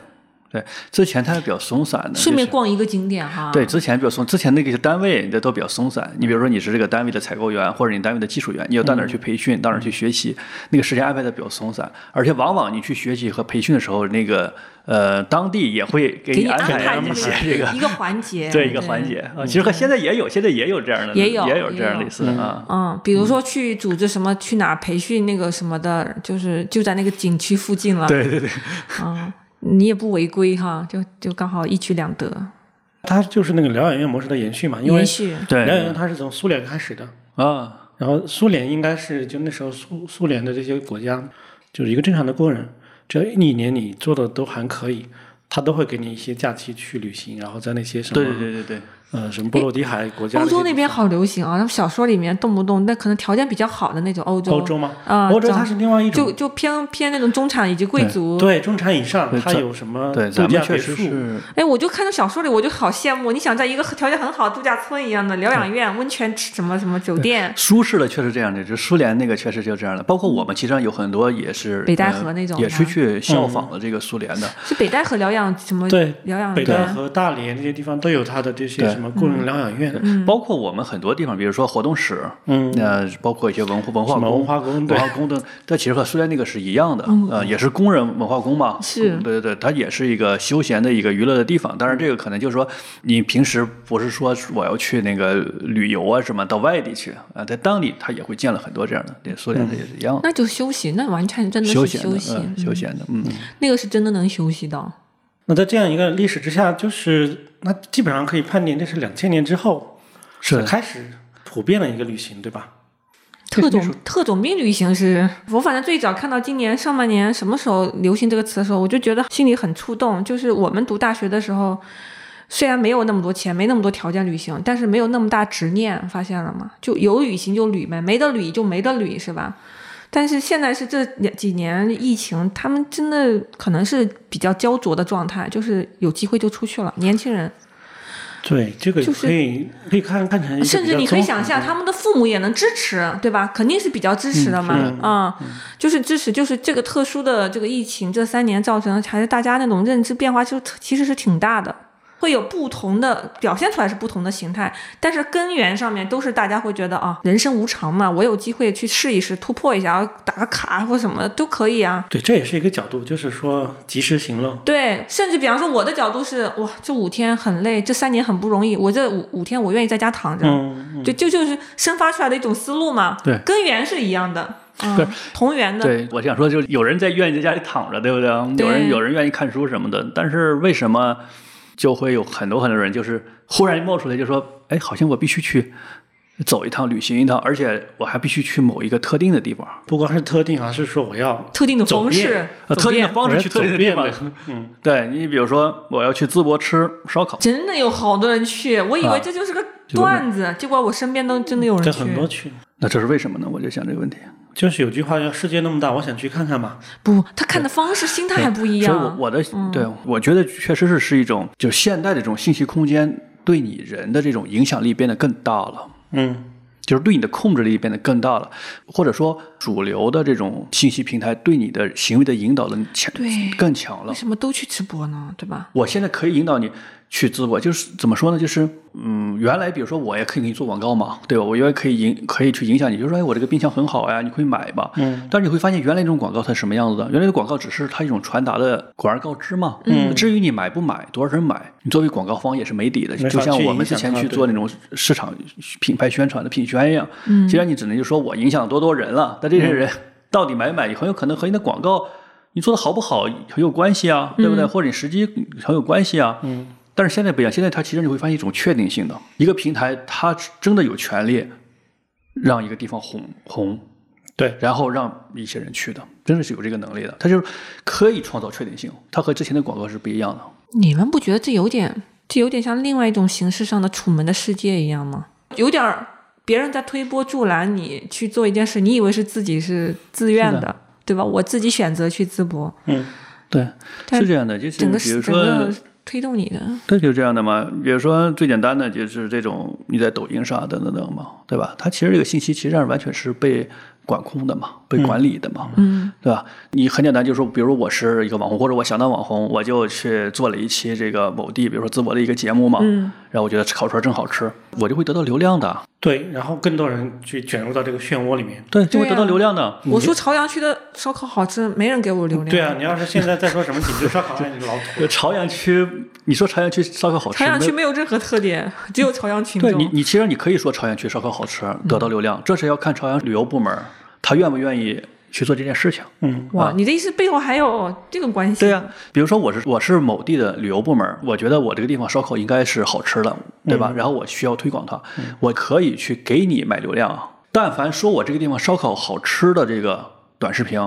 C: 对，之前它是比较松散的，
B: 顺便逛一个景点哈。
C: 对，之前比较松，之前那个单位的都比较松散。你比如说你是这个单位的采购员，或者你单位的技术员，你要到哪儿去培训，到哪儿去学习，那个时间安排的比较松散。而且往往你去学习和培训的时候，那个呃当地也会给
B: 给你
C: 安
B: 安排
C: 一些这个
B: 一个环节，
C: 对一个环节啊。其实和现在也有，现在也有这样的，
B: 也有
C: 也有这样类似的啊。
B: 嗯，比如说去组织什么去哪儿培训那个什么的，就是就在那个景区附近了。
C: 对对对，
B: 嗯，你也不违规哈，就就刚好一举两得，
A: 它就是那个疗养院模式的延续嘛，因为
B: 延续。
C: 对
A: 疗养院它是从苏联开始的，
C: 啊，
A: 然后苏联应该是就那时候苏苏联的这些国家，就是一个正常的工人，只要一年你做的都还可以，他都会给你一些假期去旅行，然后在那些什么
C: 对对对对对。
A: 呃什么波罗的海国家
B: 欧洲那边好流行啊，他们小说里面动不动那可能条件比较好的那种欧洲，
A: 欧洲吗？
B: 啊，这样
A: 欧洲它是另外一种
B: 就就偏偏那种中产以及贵族。
A: 对中产以上
C: 对，
A: 它有什么
C: 对，
A: 度假别
C: 咱们确实
A: 墅？
C: 是
B: 哎，我就看到小说里，我就好羡慕。你想在一个条件很好、度假村一样的疗养院、温泉什么什么酒店，
C: 舒适的，确实这样的。就苏联那个确实就这样的，包括我们其实上有很多也是
B: 北戴
C: 呃
B: 河那种
C: 也是去效仿了这个苏联的。
B: 是北戴河疗养什么
A: 对，
B: 疗养
A: 北戴
B: 院？
A: 河、大连这些地方都有它的这些
C: 对
A: 什么工人疗养院，
C: 包括我们很多地方，比如说活动室，
A: 嗯，
C: 呃，包括一些文化文化宫、
A: 文化宫对
C: 文化宫的，这其实和苏联那个是一样的，呃，也是工人文化宫嘛。
B: 是
C: 对对对，它也是一个休闲的一个娱乐的地方。当然，这个可能就是说，你平时不是说我要去那个旅游啊什么，到外地去啊，在当地他也会建了很多这样的，对，苏联的也是一样的。
B: 那就休息，那完全真的是
C: 休闲的，
B: 休息，
C: 嗯，休闲的，嗯，
B: 那个是真的能休息到。
A: 那在这样一个历史之下，就是那基本上可以判定这是两千年之后
C: 是
A: 开始普遍的一个旅行，对吧？
B: 特种特种兵旅行是我反正最早看到今年上半年什么时候流行这个词的时候，我就觉得心里很触动。就是我们读大学的时候，虽然没有那么多钱，没那么多条件旅行，但是没有那么大执念，发现了吗？就有旅行就旅呗，没得旅就没得旅，是吧？但是现在是这两几年疫情，他们真的可能是比较焦灼的状态，就是有机会就出去了，年轻人。
A: 对，这个
B: 就是
A: 可以可以看看成
B: 甚至你可以想象，他们的父母也能支持，对吧？肯定是比较支持的嘛，啊、就是支持，就是这个特殊的这个疫情这三年造成，还是大家那种认知变化，就其实是挺大的。会有不同的表现出来是不同的形态，但是根源上面都是大家会觉得啊，人生无常嘛，我有机会去试一试，突破一下，打个卡或什么都可以啊。
A: 对，这也是一个角度，就是说及时行乐。
B: 对，甚至比方说我的角度是，哇，这五天很累，这三年很不容易，我这五五天我愿意在家躺着，
A: 嗯，
B: 就就就是生发出来的一种思路嘛，
C: 对
B: 根源是一样的，嗯，同源的，
C: 对，我想说，就是有人在愿意在家里躺着，对不对？
B: 对
C: 有人有人愿意看书什么的，但是为什么就会有很多很多人就是忽然冒出来就说，哎，好像我必须去走一趟、旅行一趟，而且我还必须去某一个特定的地方，
A: 不光是特定，而是说我要
B: 特定的方式，
C: 呃，特定的
B: 遍
C: 方式去特定的地方。
A: 我要走遍。嗯，
C: 对你比如说，我要去淄博吃烧烤，
B: 真的有好多人去，我以
C: 啊。
B: 为这就是个段子，结果我身边都真的有人
A: 这
B: 去。
A: 很多去，
C: 那这是为什么呢？我就想这个问题。
A: 就是有句话叫“世界那么大，我想去看看嘛
B: 不，他看的方式、心态还不一样
C: 所以我的、对我觉得确实是是一种，就现代的这种信息空间对你人的这种影响力变得更大了。”。
A: 嗯，
C: 就是对你的控制力变得更大了，或者说主流的这种信息平台对你的行为的引导的强
B: 对
C: 更强了
B: 为。什么都去直播呢？对吧？
C: 我现在可以引导你去直播，就是怎么说呢？就是嗯，原来比如说我也可以给你做广告嘛，对吧？我原来可以影可以去影响你，就是说哎，我这个冰箱很好呀，你可以买吧。
A: 嗯。
C: 但是你会发现，原来这种广告它是什么样子的？原来的广告只是它一种传达的广而告之嘛。嗯。至于你买不买，多少人买，你作为广告方也是没底的。就像我们之前去做那种市场品牌宣传的品宣一样。嗯。既然你只能就说我影响多多人了，但这些人到底买不买，很有可能和你的广告。你做的好不好很有关系啊，对不对？或者你时机很有关系啊。嗯。但是现在不一样，现在它其实你会发现一种确定性的，一个平台它真的有权利让一个地方红红，
A: 对，
C: 然后让一些人去的，真的是有这个能力的，它就是可以创造确定性，它和之前的广告是不一样的。
B: 你们不觉得这有点，这有点像另外一种形式上的《楚门的世界》一样吗？有点儿别人在推波助澜你去做一件事，你以为是自己是自愿的，
C: 的
B: 对吧？我自己选择去淄博，
A: 嗯，
C: 对，是这样的，就是
B: 整个
C: 比如说
B: 整个推动你的，
C: 对，就是这样的嘛。比如说最简单的就是这种你在抖音上等等等嘛，对吧？它其实这个信息其实上完全是被管控的嘛，被管理的嘛，
B: 嗯，
C: 对吧？你很简单，就是说，比如说我是一个网红，或者我想当网红，我就去做了一期这个某地，比如说淄博的一个节目嘛，
B: 嗯，
C: 然后我觉得烤串真好吃，我就会得到流量的，
A: 对，然后更多人去卷入到这个漩涡里面。
C: 对，就会得到流量的。
B: 我说朝阳区的烧烤好吃，没人给我流量。
A: 对啊，你要是现在再说什么锦州烧烤，那你老土
C: 呃。朝阳区，你说朝阳区烧烤好吃，
B: 朝阳区
C: 没
B: 没有任何特点，只有朝阳群众。
C: 对你，你其实你可以说朝阳区烧烤好吃，得到流量，这是要看朝阳旅游部门他愿不愿意去做这件事情。
A: 嗯，
B: 哇，你的意思背后还有这个关系？
C: 对呀、比如说我是我是某地的旅游部门，我觉得我这个地方烧烤应该是好吃的，对吧？然后我需要推广它，我可以去给你买流量。但凡说我这个地方烧烤好吃的这个短视频，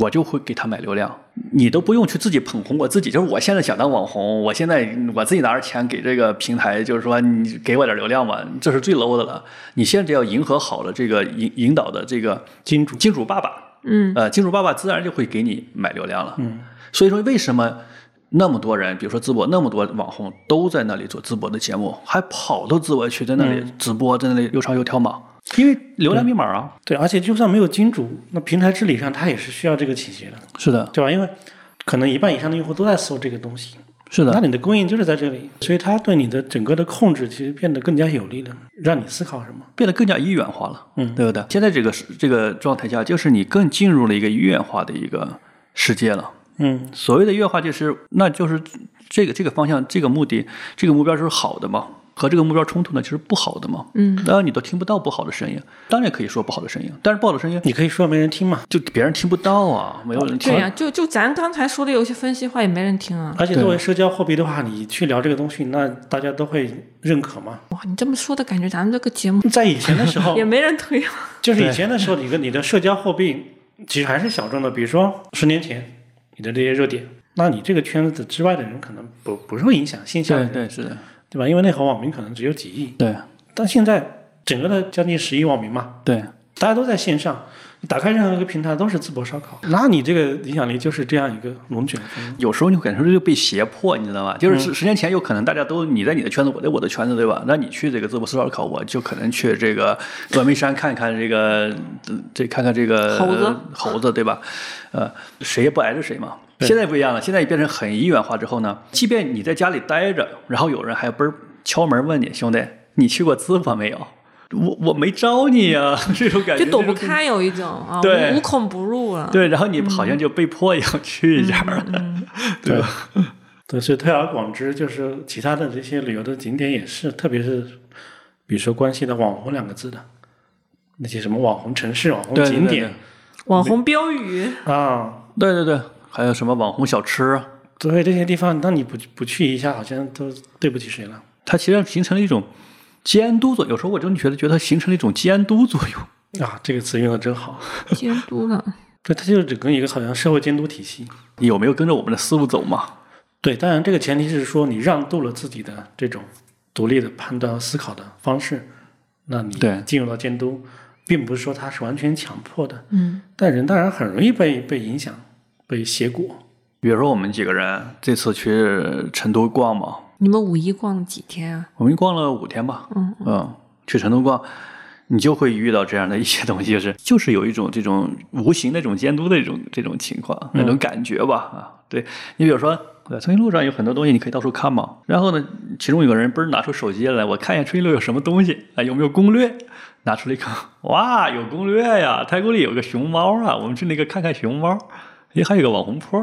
C: 我就会给他买流量。你都不用去自己捧红我自己，就是我现在想当网红，我现在我自己拿着钱给这个平台，就是说你给我点流量吧，这是最 low 的了。你现在要迎合好了这个引引导的这个
A: 金主
C: 金主爸爸，
B: 嗯，
C: 呃，金主爸爸自然就会给你买流量了。嗯，所以说为什么那么多人，比如说淄博那么多网红都在那里做淄博的节目，还跑到淄博去在那里直播，在那里又唱又跳嘛？因为流量密码啊。
A: 对，而且就算没有金主，那平台治理上它也是需要这个倾斜的，
C: 是的，
A: 对吧？因为可能一半以上的用户都在搜这个东西，
C: 是的，
A: 那你的供应就是在这里，所以它对你的整个的控制其实变得更加有利了，让你思考什么。
C: 变得更加一元化了，
A: 嗯
C: 对不对？现在这个是这个状态下，就是你更进入了一个一元化的一个世界了。
A: 嗯，
C: 所谓的一元化，就是那就是这个这个方向、这个目的、这个目标是好的嘛？和这个目标冲突呢，其实不好的嘛。
B: 嗯，
C: 当然你都听不到不好的声音，当然可以说不好的声音，但是不好的声音
A: 你可以说没人听嘛。
C: 就别人听不到啊，没有人听。
B: 对呀、就就咱刚才说的有些分析话也没人听啊。
A: 而且作为社交货币的话，你去聊这个东西，那大家都会认可吗。
B: 哇，你这么说的感觉，咱们这个节目
A: 在以前的时候
B: 也，没人推啊。
A: 就是以前的时候，你的你的社交货币其实还是小众的。比如说十年前你的这些热点，那你这个圈子之外的人可能不不受影响，线下
C: 对对是的，
A: 对吧？因为那会儿网民可能只有几亿，
C: 对
A: 但现在整个的将近十亿网民嘛，
C: 对
A: 大家都在线上，打开任何一个平台都是淄博烧烤，那你这个影响力就是这样一个龙卷风。
C: 有时候你会感受这就被胁迫，你知道吗？就是十十年前有可能大家都你在你的圈子，我在我的圈子，对吧？那你去这个淄博烧烤，我就可能去这个峨眉山看看这个这看看这个
B: 猴子
C: 猴子，对吧？呃，谁也不挨着谁嘛。
A: 对。
C: 现在不一样了，现在变成很一元化之后呢，即便你在家里待着，然后有人还嘣儿敲门问你兄弟，你去过淄博没有？我我没招你呀、这种感觉
B: 就躲不开，有一种啊，
C: 对。
B: 无无孔不入了。
C: 对，然后你好像就被迫要去一下，对吧？
A: 对，所以推而广之，就是其他的这些旅游的景点也是，特别是比如说关系的“网红”两个字的那些什么网红城市、网红
C: 对对对
A: 景点
B: 网红标语，
A: 啊，
C: 对对对，还有什么网红小吃啊？
A: 所以这些地方，那你不不去一下，好像都对不起谁了。
C: 它其实形成了一种监督作用。有时候我真的觉得，觉得它形成了一种监督作用。
A: 啊，这个词用的真好。
B: 监督了。
A: 对，它就是整个一个好像社会监督体系。
C: 你有没有跟着我们的思路走嘛？
A: 对，当然这个前提是说你让渡了自己的这种独立的判断和思考的方式，那你
C: 对
A: 进入到监督，并不是说它是完全强迫的。
B: 嗯，
A: 但人当然很容易被被影响、被挟裹。
C: 比如说我们几个人这次去成都逛嘛，
B: 你们五一逛了几天啊？
C: 我们逛了五天吧，
B: 嗯嗯
C: 去成都逛，你就会遇到这样的一些东西，就是 就是有一种这种无形的这种监督的一种这种情况，那种感觉吧啊，对你比如说。对，春熙路上有很多东西，你可以到处看嘛。然后呢，其中有个人不是拿出手机来，我看一下春熙路有什么东西啊，有没有攻略？拿出来一看，哇，有攻略呀！太古里有个熊猫啊，我们去那个看看熊猫。诶，还有个网红坡，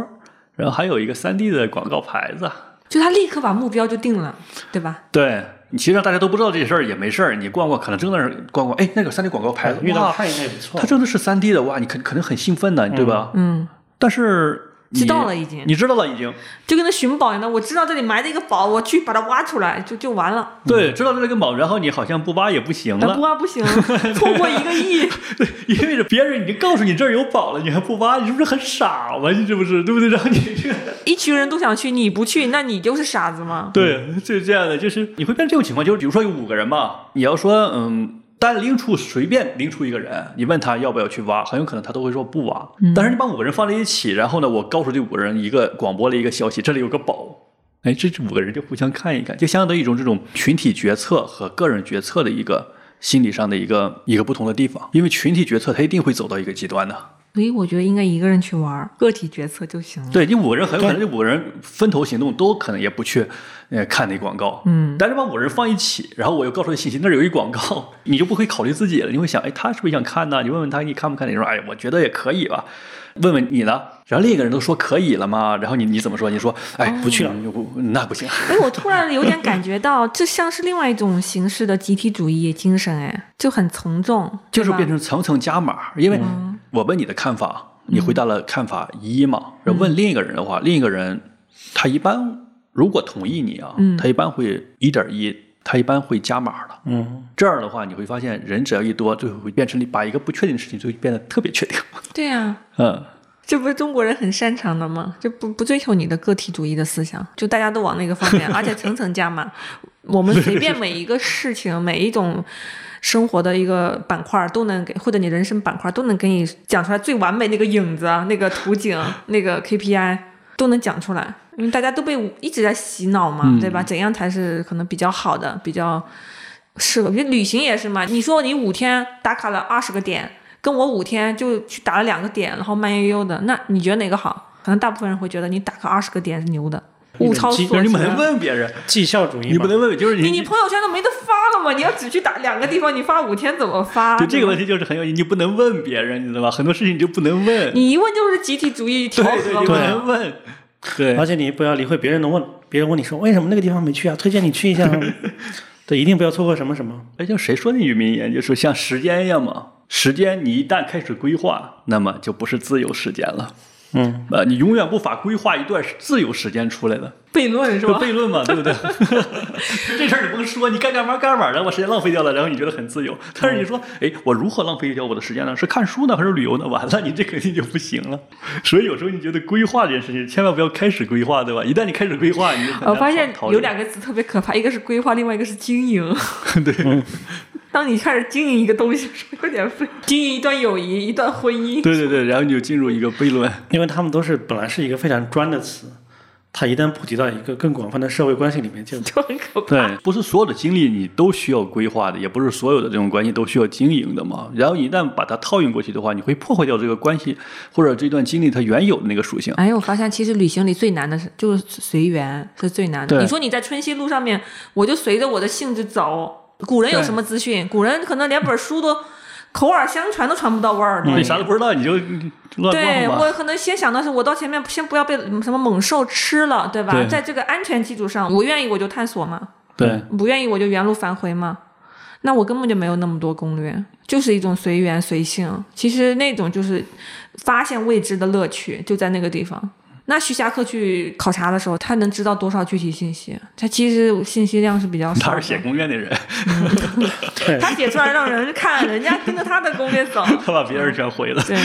C: 然后还有一个三 D 的广告牌子。
B: 就他立刻把目标就定了，对吧？
C: 对，你其实让大家都不知道这些事儿也没事儿，你逛逛，可能真的是逛逛，哎，那个三 D 广告牌子，哇，
A: 遇到看一看也不错
C: 它。真的是三 D 的，哇，你肯可能很兴奋的，对吧？
B: 嗯，
C: 但是你
B: 知道了已经
C: 你知道了已经，
B: 就跟那寻宝一样的，我知道这里埋着一个宝，我去把它挖出来，就就完了。
C: 对，知道这个宝，然后你好像不挖也不行
B: 了不，挖不行，错过一个亿。
C: 对因为是别人已经告诉你这儿有宝了，你还不挖，你是不是很傻嘛？你是不是对不对？然后你去。
B: 一群人都想去，你不去，那你就是傻子吗？
C: 对，就是这样的，就是你会变成这种情况，就是比如说有五个人嘛，你要说嗯。单拎出随便拎出一个人，你问他要不要去挖，很有可能他都会说不挖。但是你把五个人放在一起，然后呢，我告诉这五个人一个广播了一个消息，这里有个宝，哎，这这五个人就互相看一看，就相当于一种这种群体决策和个人决策的一个心理上的一个一个不同的地方。因为群体决策它一定会走到一个极端的，
B: 所以我觉得应该一个人去玩，个体决策就行了。
C: 对你五个人很有可能这五个人分头行动，都可能也不去呃看那广告，
B: 嗯，
C: 但是把五人放一起，然后我又告诉他信息，那儿有一广告，你就不会考虑自己了，你会想，哎，他是不是想看呢？你问问他，你看不看？你说，哎，我觉得也可以吧。问问你呢？然后另一个人都说可以了吗？然后你你怎么说？你说，哎，不去了，不那不行。
B: 哎，我突然有点感觉到，这像是另外一种形式的集体主义精神，哎，就很从众，
C: 就是变成层层加码，因为
B: 嗯
C: 我问你的看法，你回答了看法一嘛，然后问另一个人的话，另一个人他一般如果同意你啊，
B: 嗯
C: 他一般会一点一，他一般会加码的。
A: 嗯，
C: 这样的话，你会发现人只要一多，最后会变成你把一个不确定的事情就会变得特别确定。
B: 对呀、
C: 嗯，
B: 这不是中国人很擅长的吗？就不不追求你的个体主义的思想，就大家都往那个方面，而且层层加码。我们随便每一个事情，每一种生活的一个板块都能给，或者你人生板块都能给你讲出来最完美那个影子啊，那个图景，那个 KPI 都能讲出来。因为大家都被一直在洗脑嘛，
C: 嗯
B: 对吧？怎样才是可能比较好的，比较适合？因为旅行也是嘛，你说你五天打卡了二十个点。跟我五天就去打了两个点，然后慢悠悠的，那你觉得哪个好？可能大部分人会觉得你打卡二十个点是牛的，物超
A: 基
C: 就是你不能。问别人，
A: 绩效主义，
C: 你不能问，就是
B: 你你朋友圈都没得发了吗？你要只去打两个地方，你发五天怎么发？
C: 对这个问题就是很有意义，你不能问别人，你知道吧？很多事情你就不能问，
B: 你一问就是集体主义调
C: 对对，
B: 和
C: 你不。能问，对
A: 而且你不要理会别人的问，别人问你说为什么那个地方没去啊？推荐你去一下。对，一定不要错过什么什么。
C: 哎，就谁说那句名言，就说像时间一样嘛，时间你一旦开始规划，那么就不是自由时间了。
A: 嗯，
C: 呃，你永远无法规划一段自由时间出来的，
B: 悖论是吧？
C: 悖论嘛，对不对？这事儿你甭说，你该干嘛干嘛的，我时间浪费掉了，然后你觉得很自由。但是你说，哎，我如何浪费掉我的时间呢？是看书呢，还是旅游呢？完了，你这肯定就不行了。所以有时候你觉得规划这件事情，千万不要开始规划，对吧？一旦你开始规划，你就
B: 我发现有两个词特别可怕，一个是规划，另外一个是经营。
C: 对
B: 当你开始经营一个东西的时候，有点费。经营一段友谊，一段婚姻，
C: 对对对，然后你就进入一个悖论。
A: 因为他们都是本来是一个非常专的词，它一旦普及到一个更广泛的社会关系里面，就
B: 就很可怕。
C: 对，不是所有的经历你都需要规划的，也不是所有的这种关系都需要经营的嘛。然后一旦把它套用过去的话，你会破坏掉这个关系或者这段经历它原有的那个属性。
B: 哎，我发现其实旅行里最难的是就是随缘是最难的。你说你在春熙路上面，我就随着我的性子走。古人有什么资讯？古人可能连本书都 口耳相传都传不到味儿呢。
C: 你啥都不知道，你就乱
B: 对。我可能先想到是，我到前面先不要被什么猛兽吃了，对吧？
C: 对
B: 在这个安全基础上，我愿意我就探索嘛，
C: 对，
B: 不愿意我就原路返回嘛。那我根本就没有那么多攻略，就是一种随缘随性。其实那种就是发现未知的乐趣，就在那个地方。那徐霞客去考察的时候，他能知道多少具体信息？他其实信息量是比较少。
C: 他是写攻略的人，
A: 对
B: 他写出来让人看，人家跟着他的攻略走。
C: 他把别人全毁了。
B: 对，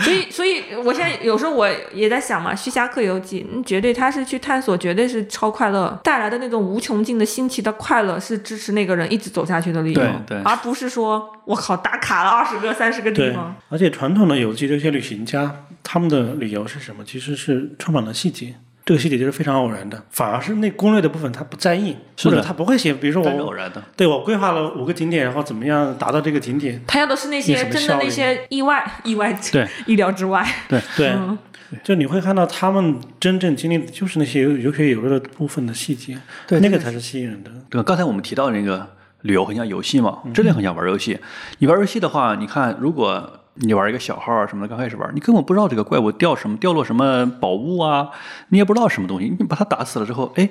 B: 所以所以我现在有时候我也在想嘛，《徐霞客游记》嗯绝对他是去探索，绝对是超快乐带来的那种无穷尽的新奇的快乐，是支持那个人一直走下去的理由，
C: 对对
B: 而不是说我靠打卡了二十个、三十个地方。。
A: 而且传统的游记这些旅行家，他们的理由是什么？其实是充满了细节。这个细节就是非常偶然的，反而是那攻略的部分他不在意，
C: 是
A: 或者他不会写。比如说我，
C: 但是偶然的，
A: 对我规划了五个景点，然后怎么样达到这个景点？
B: 他要的是那些真的那些意外、意外、
C: 对
B: 意料之外。
A: 对，
B: 嗯
A: 就你会看到他们真正经历的就是那些有有血有肉的部分的细节，
C: 对
A: 那个才是吸引人的。
C: 对？刚才我们提到那个旅游很像游戏嘛，真的很像玩游戏。你玩游戏的话，你看，如果你玩一个小号啊什么的，刚开始玩，你根本不知道这个怪物掉什么，掉落什么宝物啊，你也不知道什么东西。你把它打死了之后，哎，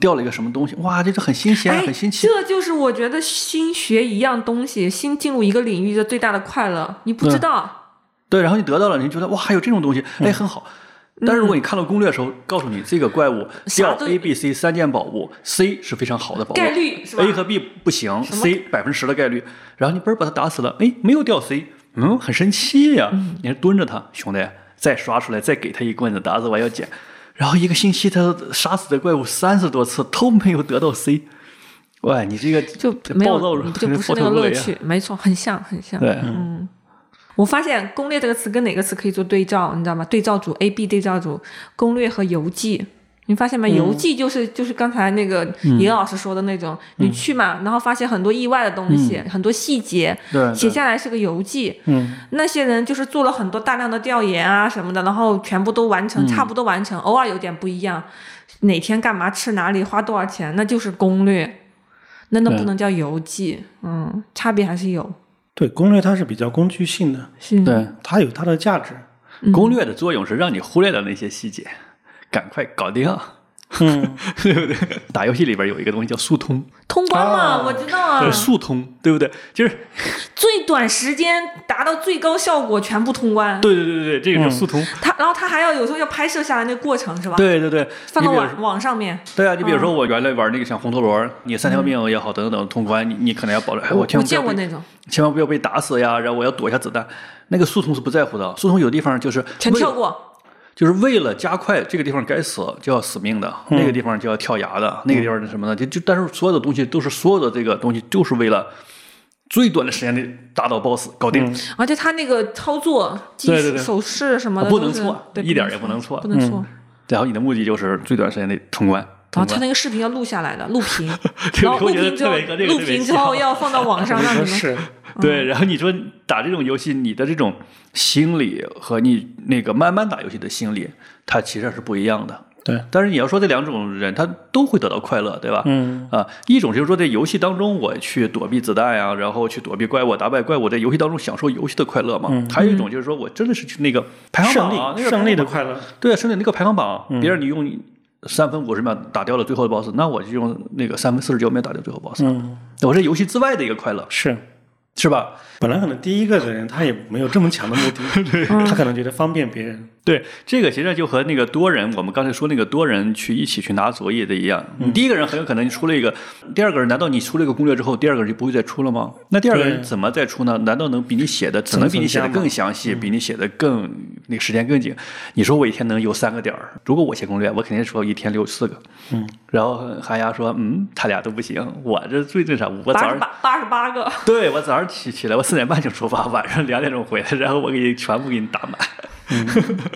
C: 掉了一个什么东西，哇，这就很新鲜，
B: 哎
C: 很新奇。
B: 这就是我觉得新学一样东西，新进入一个领域的最大的快乐。你不知道，
C: 对，然后你得到了，你觉得哇，还有这种东西，哎，很好。但是如果你看到攻略的时候，告诉你这个怪物掉 A、B、C 三件宝物，C 是非常好的宝物，
B: 概率是吧
C: A 和 B 不行，C 百分之十的概率。然后你嘣儿把它打死了，哎，没有掉 C，嗯，很生气呀、你还蹲着他，兄弟，再刷出来，再给他一棍子，打死我要捡。然后一个星期他杀死的怪物三十多次都没有得到 C，喂，你这个
B: 就没有
C: 暴躁，
B: 就不是那个乐趣。没错，很像，很像。
C: 对，
B: 我发现“攻略”这个词跟哪个词可以做对照，你知道吗？对照组 A、B 对照组，攻略和游记。你发现没？游记就是就是刚才那个尹老师说的那种，你去嘛，然后发现很多意外的东西，很多细节，
C: 对
B: 写下来是个游记。
A: 嗯，
B: 那些人就是做了很多大量的调研啊什么的，然后全部都完成，差不多完成，偶尔有点不一样，哪天干嘛吃哪里花多少钱，那就是攻略，那那不能叫游记，嗯，差别还是有。
A: 对，攻略它是比较工具性的，
B: 是，
C: 对，
A: 它有它的价值。
C: 攻略的作用是让你忽略了那些细节，赶快搞定。
A: 嗯，
C: 对不对？打游戏里边有一个东西叫速通，
B: 通关嘛，
A: 哦
B: 我知道啊
C: 对，，速通，对不对？就是
B: 最短时间达到最高效果，全部通关。
C: 对对对对对，这个叫速通。
B: 他，然后他还要有时候要拍摄下来那个过程是吧？，
C: 对对对，
B: 放到网网上面。
C: 对啊，你比如说我原来玩那个像红陀螺，你三条命也好，等等等通关，你你可能要保证，哎，
B: 我
C: 千万不要被
B: 见过那种，
C: 千万不要被打死呀，然后我要躲一下子弹。那个速通是不在乎的，速通有地方就是
B: 全跳过。
C: 就是为了加快这个地方该死就要死命的，那个地方就要跳崖的，那个地方是什么呢？就就但是所有的东西都是所有的这个东西就是为了最短的时间内打倒 BOSS 搞定，
B: 而且他那个操作、技
C: 对对对。
B: 术手势什么的
C: 不能错
B: 对
C: 一点也不能错
B: 不能错。
C: 然后你的目的就是最短时间内通关。
B: 然后他那个视频要录下来的，录屏，然后录屏之后，要放到网上 让你们。
A: 是，
C: 对，然后你说打这种游戏，你的这种心理和你那个慢慢打游戏的心理，它其实是不一样的。
A: 对，
C: 但是你要说这两种人，他都会得到快乐，对吧？
A: 嗯
C: 啊，一种就是说在游戏当中我去躲避子弹呀，然后去躲避怪物、打败怪物，在游戏当中享受游戏的快乐嘛。还有一种就是说我真的是去那个排行
A: 胜利
C: 榜啊，那个
A: 胜利的快乐。
C: 对，胜利那个排行榜，别让你用三分五十秒打掉了最后的 BOSS，那我就用那个三分四十九秒打掉最后 BOSS。
A: 嗯，
C: 我是游戏之外的一个快乐，
A: 是。
C: 是吧？
A: 本来可能第一个的人他也没有这么强的目的，他可能觉得方便别人。
C: 对，这个其实就和那个多人，我们刚才说那个多人去一起去拿作业的一样。你第一个人很有可能你出了一个，第二个人难道你出了一个攻略之后，第二个人就不会再出了吗？那第二个人怎么再出呢？难道能比你写的，只能比你写的更详细，比你写的更那个时间更紧？你说我一天能有三个点儿，如果我写攻略，我肯定说一天留四个。
A: 嗯，
C: 然后韩亚说，嗯，他俩都不行，我这最最啥，我早上
B: 八八十八个，
C: 对我早上起起来，我四点半就出发，晚上两点钟回来，然后我给你全部给你打满。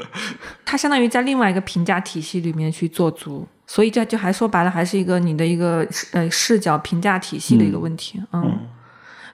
B: 它相当于在另外一个评价体系里面去做足，所以这就还说白了，还是一个你的一个呃视角评价体系的一个问题。嗯，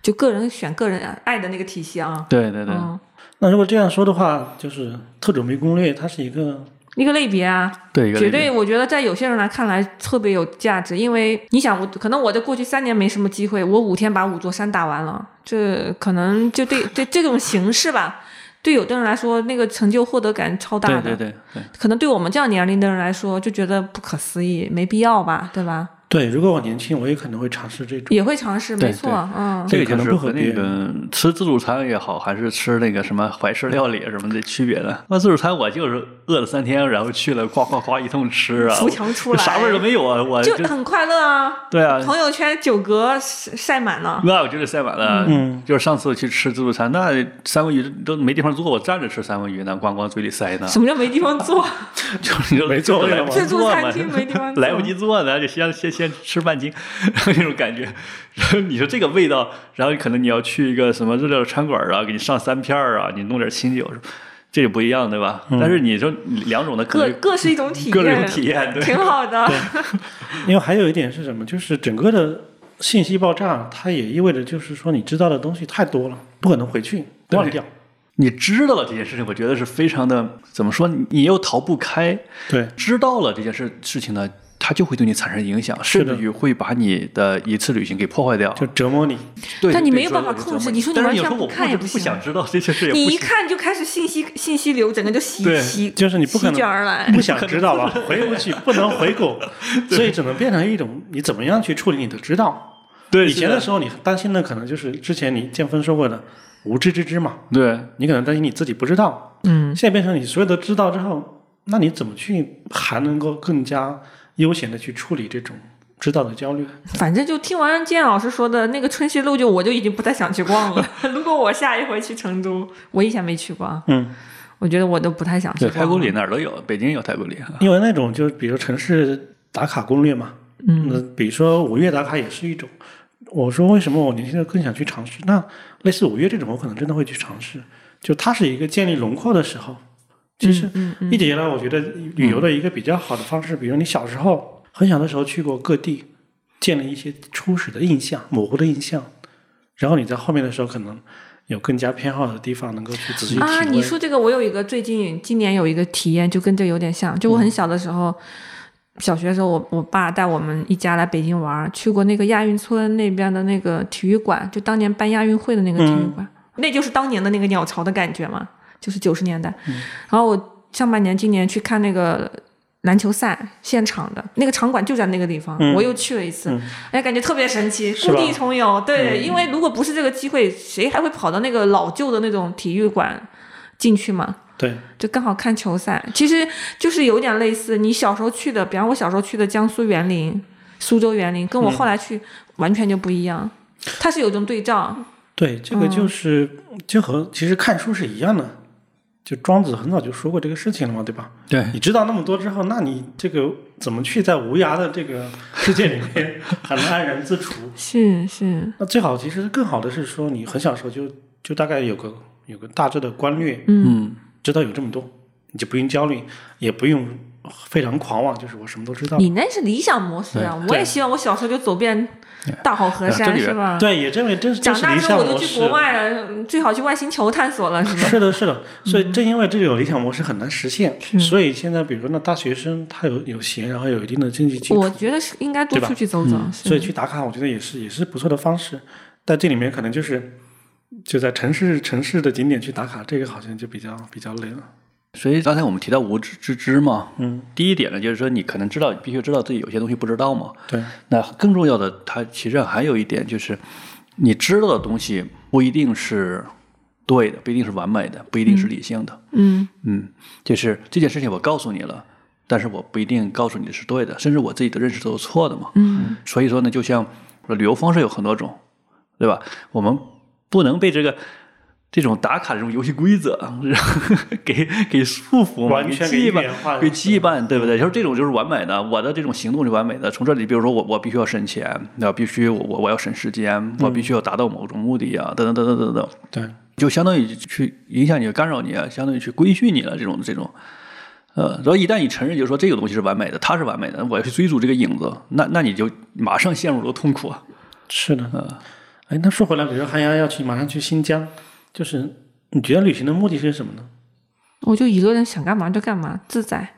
B: 就个人选个人爱的那个体系啊。
C: 对对对，
B: 嗯，
A: 那如果这样说的话，就是特种兵攻略它是一个
B: 一个类别啊，
C: 对
B: 绝对，我觉得在有些人来看来特别有价值，因为你想，我可能我在过去三年没什么机会，我五天把五座山打完了，这可能就对对这种形式吧，对有的人来说，那个成就获得感超大的，
C: 对对对对。
B: 可能对我们这样年龄的人来说，就觉得不可思议，没必要吧，对吧？
A: 对。如果我年轻，我也可能会尝试这种。
B: 也会尝试，没错，嗯，
C: 这个
A: 可能
C: 就是和那
A: 不和别
C: 个吃自助餐也好，还是吃那个什么怀石料理什么的区别呢？那自助餐我就是饿了三天，然后去了，夸夸夸一通吃啊，
B: 扶墙出来
C: 啥味儿都没有啊！我这
B: 就很快乐啊，
C: 对啊，
B: 朋友圈九格晒晒满了，
C: 那我就是晒满了。
A: 嗯，
C: 就是上次去吃自助餐，那三文鱼都没地方坐，我站着吃三文鱼呢，咣咣嘴里塞呢。
B: 什么叫没地方坐？
C: 就是你说
A: 没座位了吗
C: 来不及
B: 自助
C: 坐嘛
B: 餐厅没地方坐
C: 来不及坐呢，就先先先吃半斤，然 后那种感觉。然后你说这个味道，然后可能你要去一个什么日料餐馆啊，给你上三片儿啊，你弄点清酒，这也不一样，对吧？但是你说两种的
B: 各 各是一种体验，
C: 各种体验，对
B: 挺好的。
A: 因为还有一点是什么，就是整个的信息爆炸，它也意味着就是说你知道的东西太多了，不可能回去忘掉。
C: 你知道了这件事情，我觉得是非常的怎么说，你你又逃不开。
A: 对，
C: 知道了这件事事情呢，它就会对你产生影响，甚至于会把你的一次旅行给破坏掉。
A: 就折磨你。
C: 对，
B: 但你没有办法控制你。说你完全不看也不行
C: 想知道这些事，也
B: 你一看就开始信息信息流，整个就袭
C: 对
B: 袭，
A: 就是你不可
B: 席卷而来
A: 能。不想知道吧，回不去，不能回购，所以只能变成一种你怎么样去处理你的知道。
C: 对
A: 以前的。时候你担心的可能就是之前你建峰说过的无知之知嘛，
C: 对。
A: 你可能担心你自己不知道，
B: 嗯，
A: 现在变成你所有的知道之后，那你怎么去还能够更加悠闲的去处理这种知道的焦虑？
B: 反正就听完建老师说的那个春熙路，就我就已经不太想去逛了。如果我下一回去成都，我以前没去过啊，
A: 嗯，
B: 我觉得我都不太想去。
C: 太古里哪儿都有，北京有太古里啊。
A: 因为那种就比如城市打卡攻略嘛，
B: 嗯，
A: 那比如说五月打卡也是一种。我说为什么我年轻人更想去尝试？那类似五月这种，我可能真的会去尝试。就它是一个建立轮廓的时候，其实
B: 嗯嗯
A: 一直以来，我觉得旅游的一个比较好的方式，比如你小时候很小的时候去过各地，建立一些初始的印象、模糊的印象，然后你在后面的时候可能有更加偏好的地方，能够去仔细。
B: 啊，你说这个，我有一个最近今年有一个体验，就跟这有点像。就我很小的时候，小学的时候，我我爸带我们一家来北京玩，去过那个亚运村那边的那个体育馆，就当年办亚运会的那个体育馆，那就是当年的那个鸟巢的感觉嘛，就是九十年代。然后我上半年今年去看那个。篮球赛现场的那个场馆就在那个地方，
A: 嗯
B: 我又去了一次，
A: 嗯
B: 哎，感觉特别神奇，故地重游。对，因为如果不是这个机会，谁还会跑到那个老旧的那种体育馆进去嘛？
A: 对，
B: 就刚好看球赛，其实就是有点类似你小时候去的，比方我小时候去的江苏园林、苏州园林，跟我后来去完全就不一样，它是有种对照。
A: 对，这个就是、就和其实看书是一样的。就庄子很早就说过这个事情了嘛，对吧？
C: 对
A: 你知道那么多之后，那你这个怎么去在无涯的这个世界里面 还能安然自处？
B: 是是，
A: 那最好其实更好的是说，你很小时候就就大概有个有个大致的观略，
B: 嗯，
C: 嗯，
A: 知道有这么多，你就不用焦虑，也不用非常狂妄，就是我什么都知道。
B: 你那是理想模式啊！我也希望我小时候就走遍大好河山，是吧？
A: 对，也认为这是理
B: 大之后我都。去国外了，最好去外星球探索了，是吧？
A: 是的，是的，所以正因为这种理想模式很难实现，
B: 是
A: 所以现在比如说那大学生他有有闲，然后有一定的经济基础，
B: 我觉得是应该多出去走走。是
A: 所以去打卡，我觉得也是也是不错的方式。但这里面可能就是就在城市城市的景点去打卡，这个好像就比较比较累了。
C: 所以刚才我们提到无知之知嘛，
A: 嗯，
C: 第一点呢，就是说你可能知道，必须知道自己有些东西不知道嘛。
A: 对，
C: 那更重要的，它其实还有一点就是，你知道的东西不一定是对的，不一定是完美的，不一定是理性的。
B: 嗯
C: 嗯，就是这件事情我告诉你了，但是我不一定告诉你的是对的，甚至我自己的认识都是错的嘛。
B: 嗯
C: 所以说呢，就像旅游方式有很多种，对吧？我们不能被这个这种打卡这种游戏规则 给给束缚嘛，
A: 完全给
C: 羁绊，给羁绊，对不对？就是这种就是完美的，我的这种行动是完美的。从这里，比如说我我必须要省钱，那必须我我我要省时间，我必须要达到某种目的啊，等等等等等等。
A: 对，
C: 就相当于去影响你、干扰你，啊，相当于去规训你了。这种这种，呃，然后一旦你承认，就是说这个东西是完美的，它是完美的，我要去追逐这个影子，那那你就马上陷入了痛苦啊。
A: 是的。哎，那说回来，比如说韩阳要去马上去新疆，就是你觉得旅行的目的是什么呢？
B: 我就一个人想干嘛就干嘛，自在，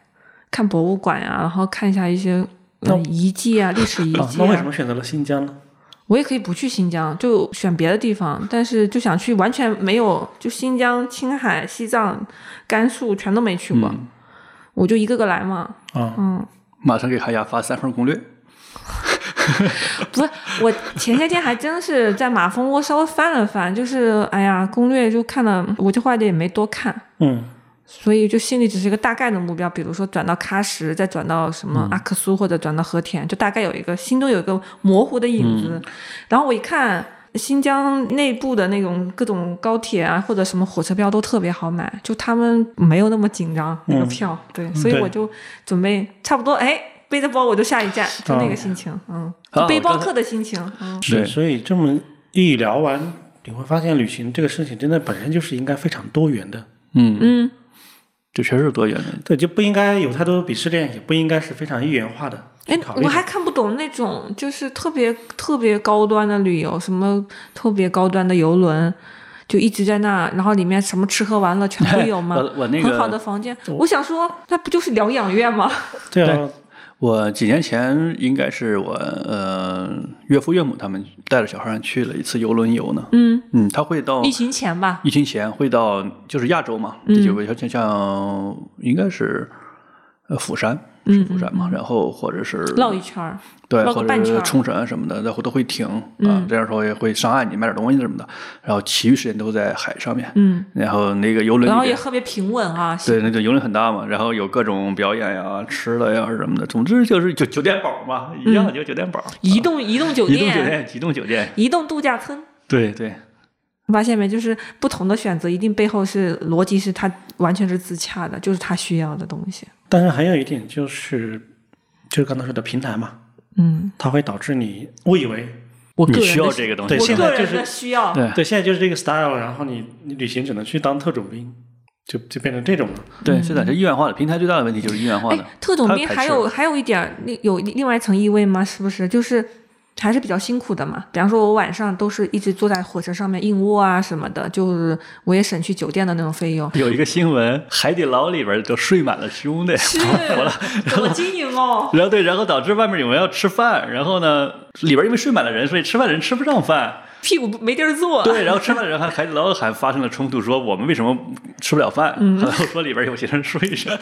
B: 看博物馆呀、然后看一下一些
A: 那
B: 呃遗迹啊、历史遗
A: 啊，
B: 迹
A: 那为什
B: 啊。
A: 么选择了新疆呢？
B: 我也可以不去新疆，就选别的地方，但是就想去完全没有，就新疆、青海、西藏、甘肃全都没去过，我就一个个来嘛。
A: 啊，
B: 嗯，
C: 马上给海雅发三份攻略。
B: 不是，我前些天还真是在马蜂窝稍微翻了翻，就是哎呀，攻略就看了，我就后来也没多看。
A: 嗯，
B: 所以就心里只是一个大概的目标，比如说转到喀什，再转到什么阿克苏或者转到和田，就大概有一个心中有一个模糊的影子。然后我一看新疆内部的那种各种高铁啊或者什么火车票都特别好买，就他们没有那么紧张那个票，对，所以我就准备差不多，哎，背着包我就下一站，就那个心情，嗯，背包客的心情，嗯。
C: 对
A: 所以这么一聊完，你会发现旅行这个事情真的本身就是应该非常多元的。
C: 嗯，
B: 嗯，
C: 这确实是多元的。
A: 对，就不应该有太多鄙视链，也不应该是非常一元化的去
B: 哎。我还看不懂那种就是特别特别高端的旅游，什么特别高端的游轮，就一直在那，然后里面什么吃喝玩乐全都有吗？
C: 我我那个
B: 很好的房间，我想说，那不就是疗养院吗？
A: 对啊，
C: 我几年前应该是我呃岳父岳母他们带着小孩去了一次游轮游呢。
B: 嗯，
C: 嗯，他会到
B: 疫情前吧。
C: 疫情前会到就是亚洲嘛，
B: 嗯
C: 这就像像应该是呃釜山，是釜山嘛，然后或者是
B: 嗯绕一圈儿，
C: 对，或者是冲绳啊什么的，然后都会停啊，这样说也会上岸，你买点东西什么的，然后其余时间都在海上面，
B: 嗯，
C: 然后那个游轮
B: 然后。也特别平稳啊。
C: 对，那个游轮很大嘛，然后有各种表演呀、吃的呀什么的，总之就是酒酒店宝嘛，一样就酒店宝，
B: 移动移动酒
C: 移动酒
B: 店，
C: 店，移动酒店，
B: 移动度假村。
C: 对对，
B: 发现没？就是不同的选择，一定背后是逻辑是他完全是自洽的，就是他需要的东西。
A: 但是还有一点就是，就是刚才说的平台嘛，
B: 嗯，
A: 它会导致你误以为
C: 你
B: 我个人
C: 需要这个东西
A: 对现在就是
B: 需要。
C: 对
A: 对，现在就是这个 style，然后你你旅行只能去当特种兵，就就变成这种了。
C: 对，是的，这一元化的平台最大的问题就是一元化
B: 哎
C: 的，，
B: 特种兵还有还有一点儿，另有另外一层意味吗？是不是？就是还是比较辛苦的嘛。比方说，我晚上都是一直坐在火车上面硬卧啊什么的，就是我也省去酒店的那种费用。
C: 有一个新闻，海底捞里边都睡满了兄弟，
B: 是，怎么经营哦？
C: 然后对，然后导致外面有人要吃饭，然后呢，里边因为睡满了人，所以吃饭的人吃不上饭。
B: 屁股没地儿坐。
C: 对，然后吃饭的人还海底捞还发生了冲突，说我们为什么吃不了饭？
B: 嗯
C: 然后说里边有些人睡着。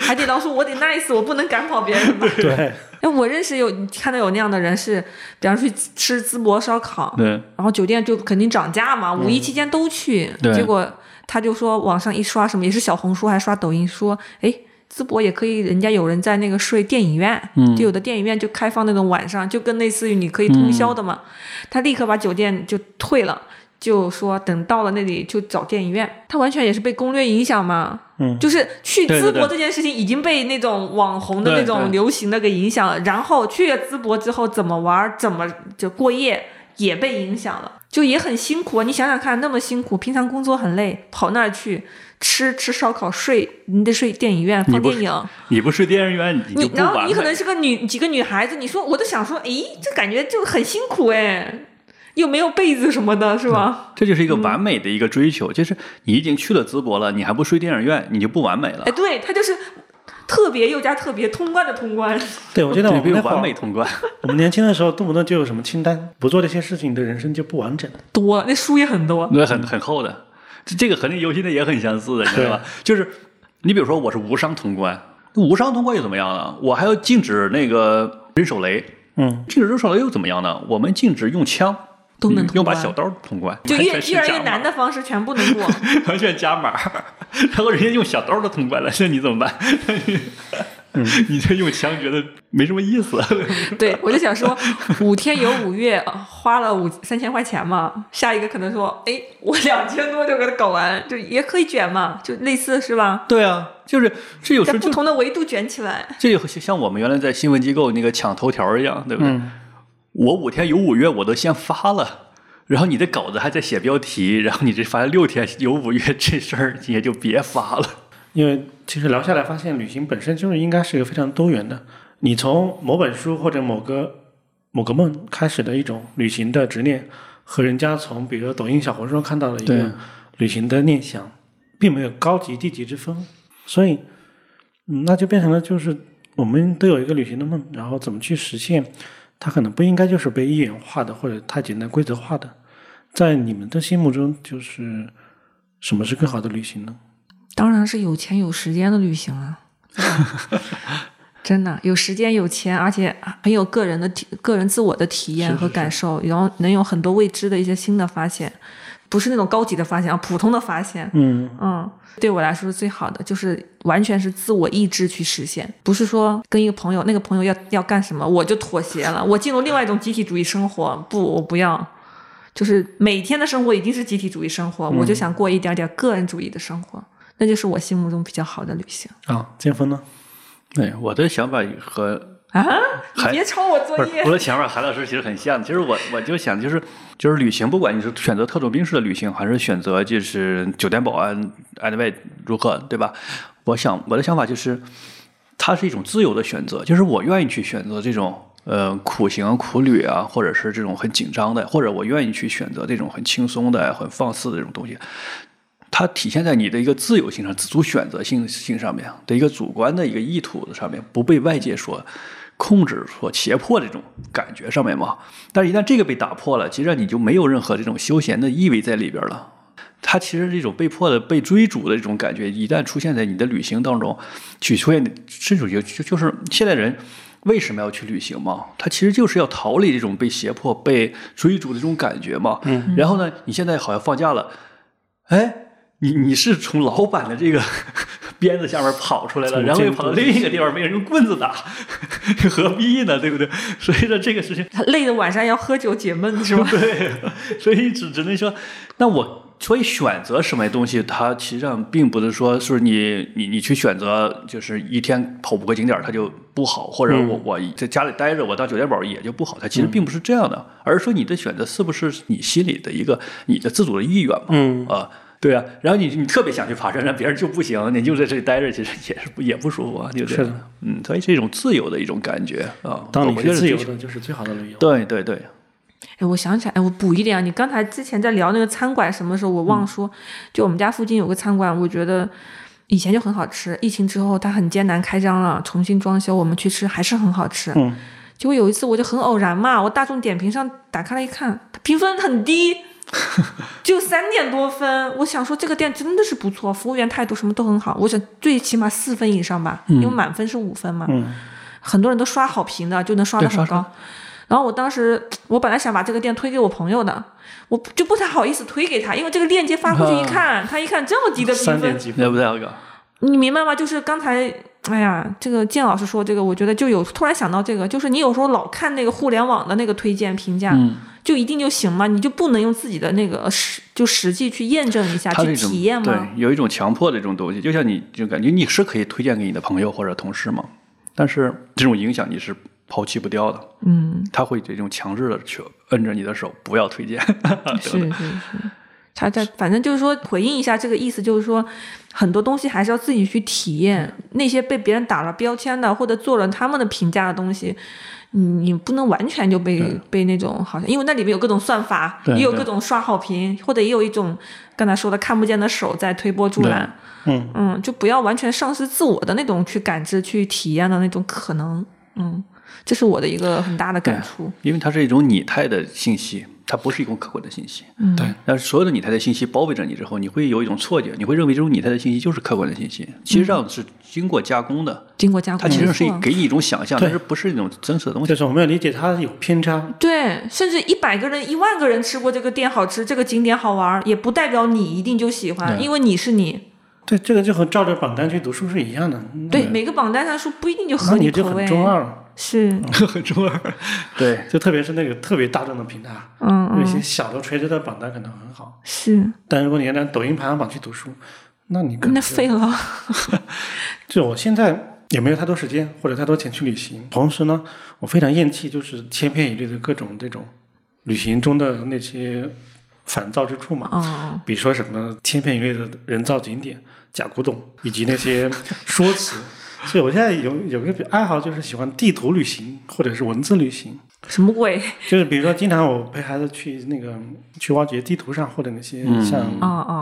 B: 海底捞说我得 nice，我不能赶跑别人吧。
A: 对，
B: 哎，我认识有看到有那样的人是，比方说去吃淄博烧烤，
C: 对，
B: 然后酒店就肯定涨价嘛，五一期间都去，
C: 对
B: 结果他就说网上一刷什么，也是小红书还刷抖音说，哎，淄博也可以，人家有人在那个睡电影院，
C: 嗯。
B: 就有的电影院就开放那种晚上，就跟类似于你可以通宵的嘛，他立刻把酒店就退了。就说等到了那里就找电影院，他完全也是被攻略影响嘛，
A: 嗯。
B: 就是去淄博这件事情已经被那种网红的那种流行的给影响了，然后去了淄博之后怎么玩，怎么就过夜也被影响了，就也很辛苦啊。你想想看，那么辛苦，平常工作很累，跑那儿去吃吃烧烤睡，你得睡电影院放电影。
C: 你不睡电影院，你
B: 你然后
C: 不完美。
B: 你可能是个女几个女孩子，你说我都想说，诶，这感觉就很辛苦哎，又没有被子什么的，是吧？
C: 这就是一个完美的一个追求，就是你已经去了淄博了，你还不睡电影院，你就不完美了
B: 哎，。对，他就是特别又加特别，通关的通关。
A: 对，我觉得 我们那会儿，
C: 完美通关。
A: 我们年轻的时候动不动就有什么清单，不做这些事情，你的人生就不完整。
B: 多，那书也很多。
C: 那很很厚的。这这个和那游戏那也很相似的，你知道吧？就是你比如说，我是无伤通关，无伤通关又怎么样呢？我还要禁止那个扔手雷，
A: 嗯，
C: 禁止扔手雷又怎么样呢？我们禁止用枪，
B: 都能通关
C: 用把小刀通关，
B: 就 越越来越难的方式全部能过。
C: 完全加码，然后人家用小刀都通关了，那你怎么办？你这用枪觉得没什么意思。
B: 对，我就想说，五天有五月，呃花了五三千块钱嘛，下一个可能说，哎，我两千多就给它搞完，就也可以卷嘛，就类似是吧？
C: 对啊，就是这有时
B: 在不同的维度卷起来。
C: 这就像我们原来在新闻机构那个抢头条一样，对不对？
A: 嗯
C: 我五天有五月我都先发了。然后你的稿子还在写标题，然后你这发六天有五月这事儿也就别发了。
A: 因为其实聊下来发现，旅行本身就是应该是一个非常多元的。你从某本书或者某个某个梦开始的一种旅行的执念，和人家从比如说抖音、小红书上看到的一个旅行的念想，并没有高级低级之分。所以，嗯，那就变成了就是我们都有一个旅行的梦，然后怎么去实现，它可能不应该就是被一元化的或者太简单规则化的。在你们的心目中，就是什么是更好的旅行呢？
B: 当然是有钱有时间的旅行啊，对吧？真的有时间有钱，而且很有个人的体、个人自我的体验和感受，然后能有很多未知的一些新的发现，不是那种高级的发现 啊，普通的发现。
A: 嗯。
B: 嗯，对我来说是最好的，就是完全是自我意志去实现，不是说跟一个朋友，那个朋友要要干什么，我就妥协了，我进入另外一种集体主义生活，不，我不要。就是每天的生活已经是集体主义生活，我就想过一点点个人主义的生活，那就是我心目中比较好的旅行
A: 啊，建峰呢？
C: 对，我的想法和
B: 啊！你别抄我作业
C: 我的想法，韩老师其实很像。其实我我就想，就是就是旅行，不管你是选择特种兵式的旅行，还是选择就是酒店保安 anyway 如何，对吧？我想我的想法就是，它是一种自由的选择，就是我愿意去选择这种呃苦行苦旅啊，或者是这种很紧张的，或者我愿意去选择这种很轻松的、很放肆的这种东西。它体现在你的一个自由性上、自主选择性性上面的一个主观的一个意图的上面，不被外界所控制、所胁迫的这种感觉上面嘛。但是，一旦这个被打破了，其实你就没有任何这种休闲的意味在里边了。它其实这种被迫的被追逐的这种感觉，一旦出现在你的旅行当中，去出现，甚至就就就是现代人为什么要去旅行嘛？他其实就是要逃离这种被胁迫、被追逐的这种感觉嘛。嗯。然后呢，你现在好像放假了，哎，你你是从老板的这个 鞭子下面跑出来了，然后又跑到另一个地方被人用棍子打，何必呢？对不对？所以说这个事情，
B: 他累的晚上要喝酒解闷是吧？
C: 对，所以只只能说，那我所以选择什么东西，它实际上并不是说是你你你去选择，就是一天跑五个景点儿它就不好，或者我我在家里待着，我当酒店宝也就不好，它其实并不是这样的，而是说你的选择是不是你心里的一个你的自主的意愿嘛？
A: 嗯
C: 啊。对啊，然后你你特别想去爬山，让别人就不行，你就在这里待着，其实也是不也不舒服啊，对不对？
A: 是的，
C: 嗯，所以是一种自由的一种感觉啊。
A: 当你
C: 我觉得
A: 是自由的，就是最好的旅游。
C: 对对对，
B: 哎，我想起来，哎，我补一点啊，你刚才之前在聊那个餐馆什么时候，我忘了说，就我们家附近有个餐馆，我觉得以前就很好吃，疫情之后它很艰难开张了，重新装修，我们去吃还是很好吃。
A: 嗯，
B: 结果有一次我就很偶然嘛，我大众点评上打开来一看，它评分很低，只有三点多分。我想说这个店真的是不错，服务员态度什么都很好，我想最起码四分以上吧，因为满分是五分嘛。
A: 嗯
B: 很多人都刷好评的，就能刷
C: 的
B: 很高。然后我当时，我本来想把这个店推给我朋友的，我就不太好意思推给他，因为这个链接发过去一看，他一看这么低的评分，
A: 三点几分，
C: 对不对，哥？
B: 你明白吗？就是刚才，哎呀，这个建老师说这个，我觉得就有突然想到这个，就是你有时候老看那个互联网的那个推荐评价，
C: 嗯，
B: 就一定就行吗？你就不能用自己的那个实就实际去验证一下，去体验吗对？，
C: 有一种强迫的这种东西，就像你就感觉你是可以推荐给你的朋友或者同事吗，但是这种影响你是抛弃不掉的，
B: 嗯，
C: 他会这种强制的去摁着你的手，不要推荐，
B: 是是是。他在反正就是说回应一下这个意思，就是说很多东西还是要自己去体验。那些被别人打了标签的，或者做了他们的评价的东西，你你不能完全就被被那种好像，因为那里面有各种算法，也有各种刷好评，或者也有一种刚才说的看不见的手在推波助澜。
A: 嗯
B: 嗯，就不要完全丧失自我的那种去感知、去体验的那种可能。嗯，这是我的一个很大的感触。
C: 因为它是一种拟态的信息，它不是一种客观的信息。
B: 嗯
A: 对，
C: 但是所有的拟态的信息包围着你之后，你会有一种错觉，你会认为这种拟态的信息就是客观的信息，其实上是经过加工的，
B: 经过加工，
C: 它其实是给你一种想象，
A: 对
C: 但是不是一种真实的东西
A: 就。是我们要理解它有偏差，
B: 对，甚至一百个人、一万个人吃过这个店好吃，这个景点好玩，也不代表你一定就喜欢，因为你是你。
A: 对，这个就和照着榜单去读书是一样的。
B: 对，每个榜单上书不一定就合
A: 那你就。很中二了。
B: 是，
C: 很中二。对，
A: 就特别是那个特别大众的平台，
B: 嗯
A: 有一些
B: 嗯，
A: 小的垂直的榜单可能很好，
B: 是，
A: 但如果你按照抖音排行榜去读书，那你可
B: 那废了。
A: 就我现在也没有太多时间或者太多钱去旅行，同时呢，我非常厌弃就是千篇一律的各种这种旅行中的那些烦躁之处嘛。
B: 嗯，
A: 比如说什么千篇一律的人造景点、假古董，以及那些 说辞。所以我现在有有个爱好，就是喜欢地图旅行或者是文字旅行。
B: 什么鬼？
A: 就是比如说，经常我陪孩子去那个去挖掘地图上或者那些
C: 嗯
A: 像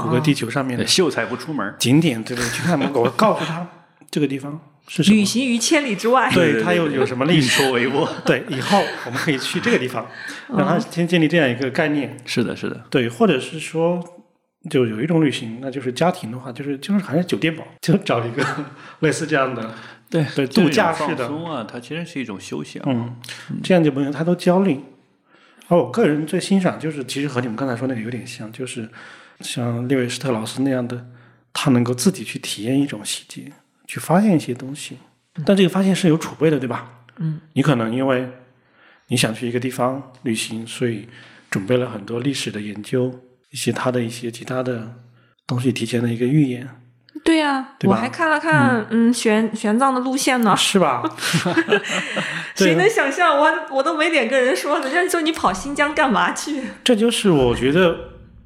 A: 谷歌地球上面的
C: 秀才不出门。
A: 景点，对不对？去看，我告诉他 这个地方是什么
B: 旅，行于千里之外。
A: 对它又有什么历
C: 运
A: 史，
C: 筹帷幄。
A: 对，以后我们可以去这个地方，让他先建立这样一个概念。
C: 是的，是的，
A: 对，或者是说，就有一种旅行，那就是家庭的话，就是就是好像酒店吧，就找一个 类似这样的，
C: 对
A: 对度假
C: 种
A: 式的
C: 放松啊，它其实是一种休息啊。
A: 嗯，这样就不用太多焦虑。而我个人最欣赏就是，其实和你们刚才说那个有点像，就是像列维斯特老师那样的，他能够自己去体验一种细节，去发现一些东西。但这个发现是有储备的，对吧？
B: 嗯，
A: 你可能因为你想去一个地方旅行，所以准备了很多历史的研究，一些他的一些其他的东西提前的一个预演，
B: 对呀、
A: 对
B: 我还看了看，嗯，玄玄奘的路线呢。
A: 是吧？对
B: 谁能想象？我我都没脸跟人说，人家说你跑新疆干嘛去？
A: 这就是我觉得，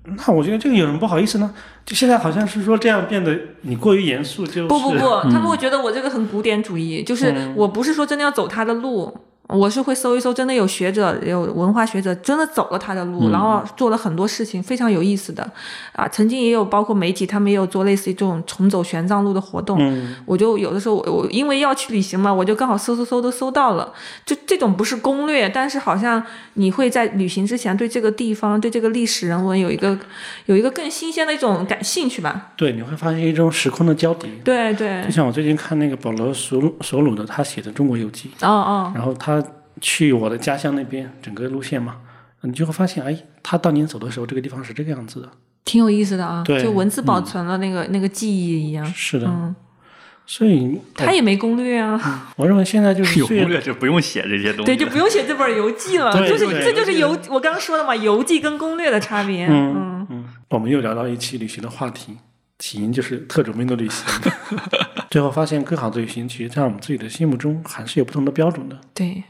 A: 那我觉得这个有什么不好意思呢？就现在好像是说这样变得你过于严肃，就是
B: 不不不，他们会觉得我这个很古典主义，就是我不是说真的要走他的路。我是会搜一搜，真的有学者、有文化学者真的走了他的路，然后做了很多事情，非常有意思的啊。曾经也有包括媒体，他们也有做类似于这种重走玄奘路的活动。
A: 嗯，
B: 我就有的时候我我因为要去旅行嘛，我就刚好搜搜搜都搜到了。就这种不是攻略，但是好像你会在旅行之前对这个地方、对这个历史人文有一个有一个更新鲜的一种感兴趣吧。
A: 对，你会发现一种时空的交叠。
B: 对对
A: 就，像我最近看那个保罗索索鲁的他写的《中国游记
B: 哦哦，》，
A: 然后他去我的家乡那边整个路线嘛，你就会发现，哎，他当年走的时候，这个地方是这个样子的。
B: 挺有意思的啊，
A: 对。
B: 就文字保存了那个、那个记忆一样。
A: 是的，
B: 嗯，
A: 所以
B: 他也没攻略啊，
A: 我认为现在就是
C: 有攻略就不用写这些东西
B: 对，就不用写这本游记了，
A: 对
B: 就是这就是游，我刚刚说的嘛，游记跟攻略的差别。
A: 嗯
B: 嗯，
A: 嗯，我们又聊到一期旅行的话题，起因就是特种兵的旅行。最后发现，更好的旅行，其实在我们自己的心目中还是有不同的标准的。
B: 对，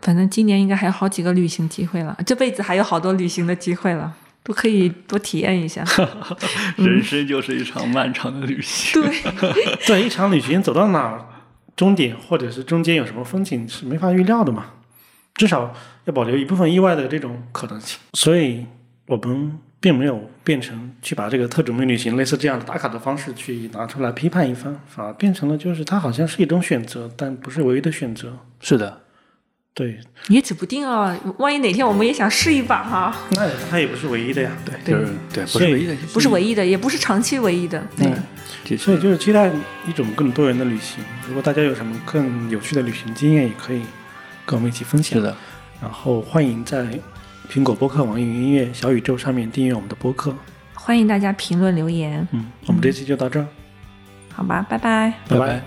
B: 反正今年应该还有好几个旅行机会了，这辈子还有好多旅行的机会了，都可以多体验一下。
C: 人生就是一场漫长的旅行。
B: 对，
A: 对，一场旅行走到哪儿，终点或者是中间有什么风景是没法预料的嘛，至少要保留一部分意外的这种可能性。所以我们并没有变成去把这个特种兵旅行类似这样的打卡的方式去拿出来批判一番，反而变成了就是它好像是一种选择，但不是唯一的选择。
C: 是的，
A: 对，
B: 也指不定啊，万一哪天我们也想试一把哈、
A: 那它也不是唯一的呀。
C: 对，
B: 对
C: 就是对，不是唯一的，
B: 不是唯一的，也不是长期唯一的。对，
C: 一
A: 所以就是期待一种更多元的旅行。如果大家有什么更有趣的旅行经验，也可以跟我们一起分享
C: 是。的，
A: 然后欢迎在苹果播客、网易云音乐、小宇宙上面订阅我们的播客。
B: 欢迎大家评论留言，
A: 嗯，我们这期就到这儿，
B: 好吧，拜拜。
A: 拜
C: 拜拜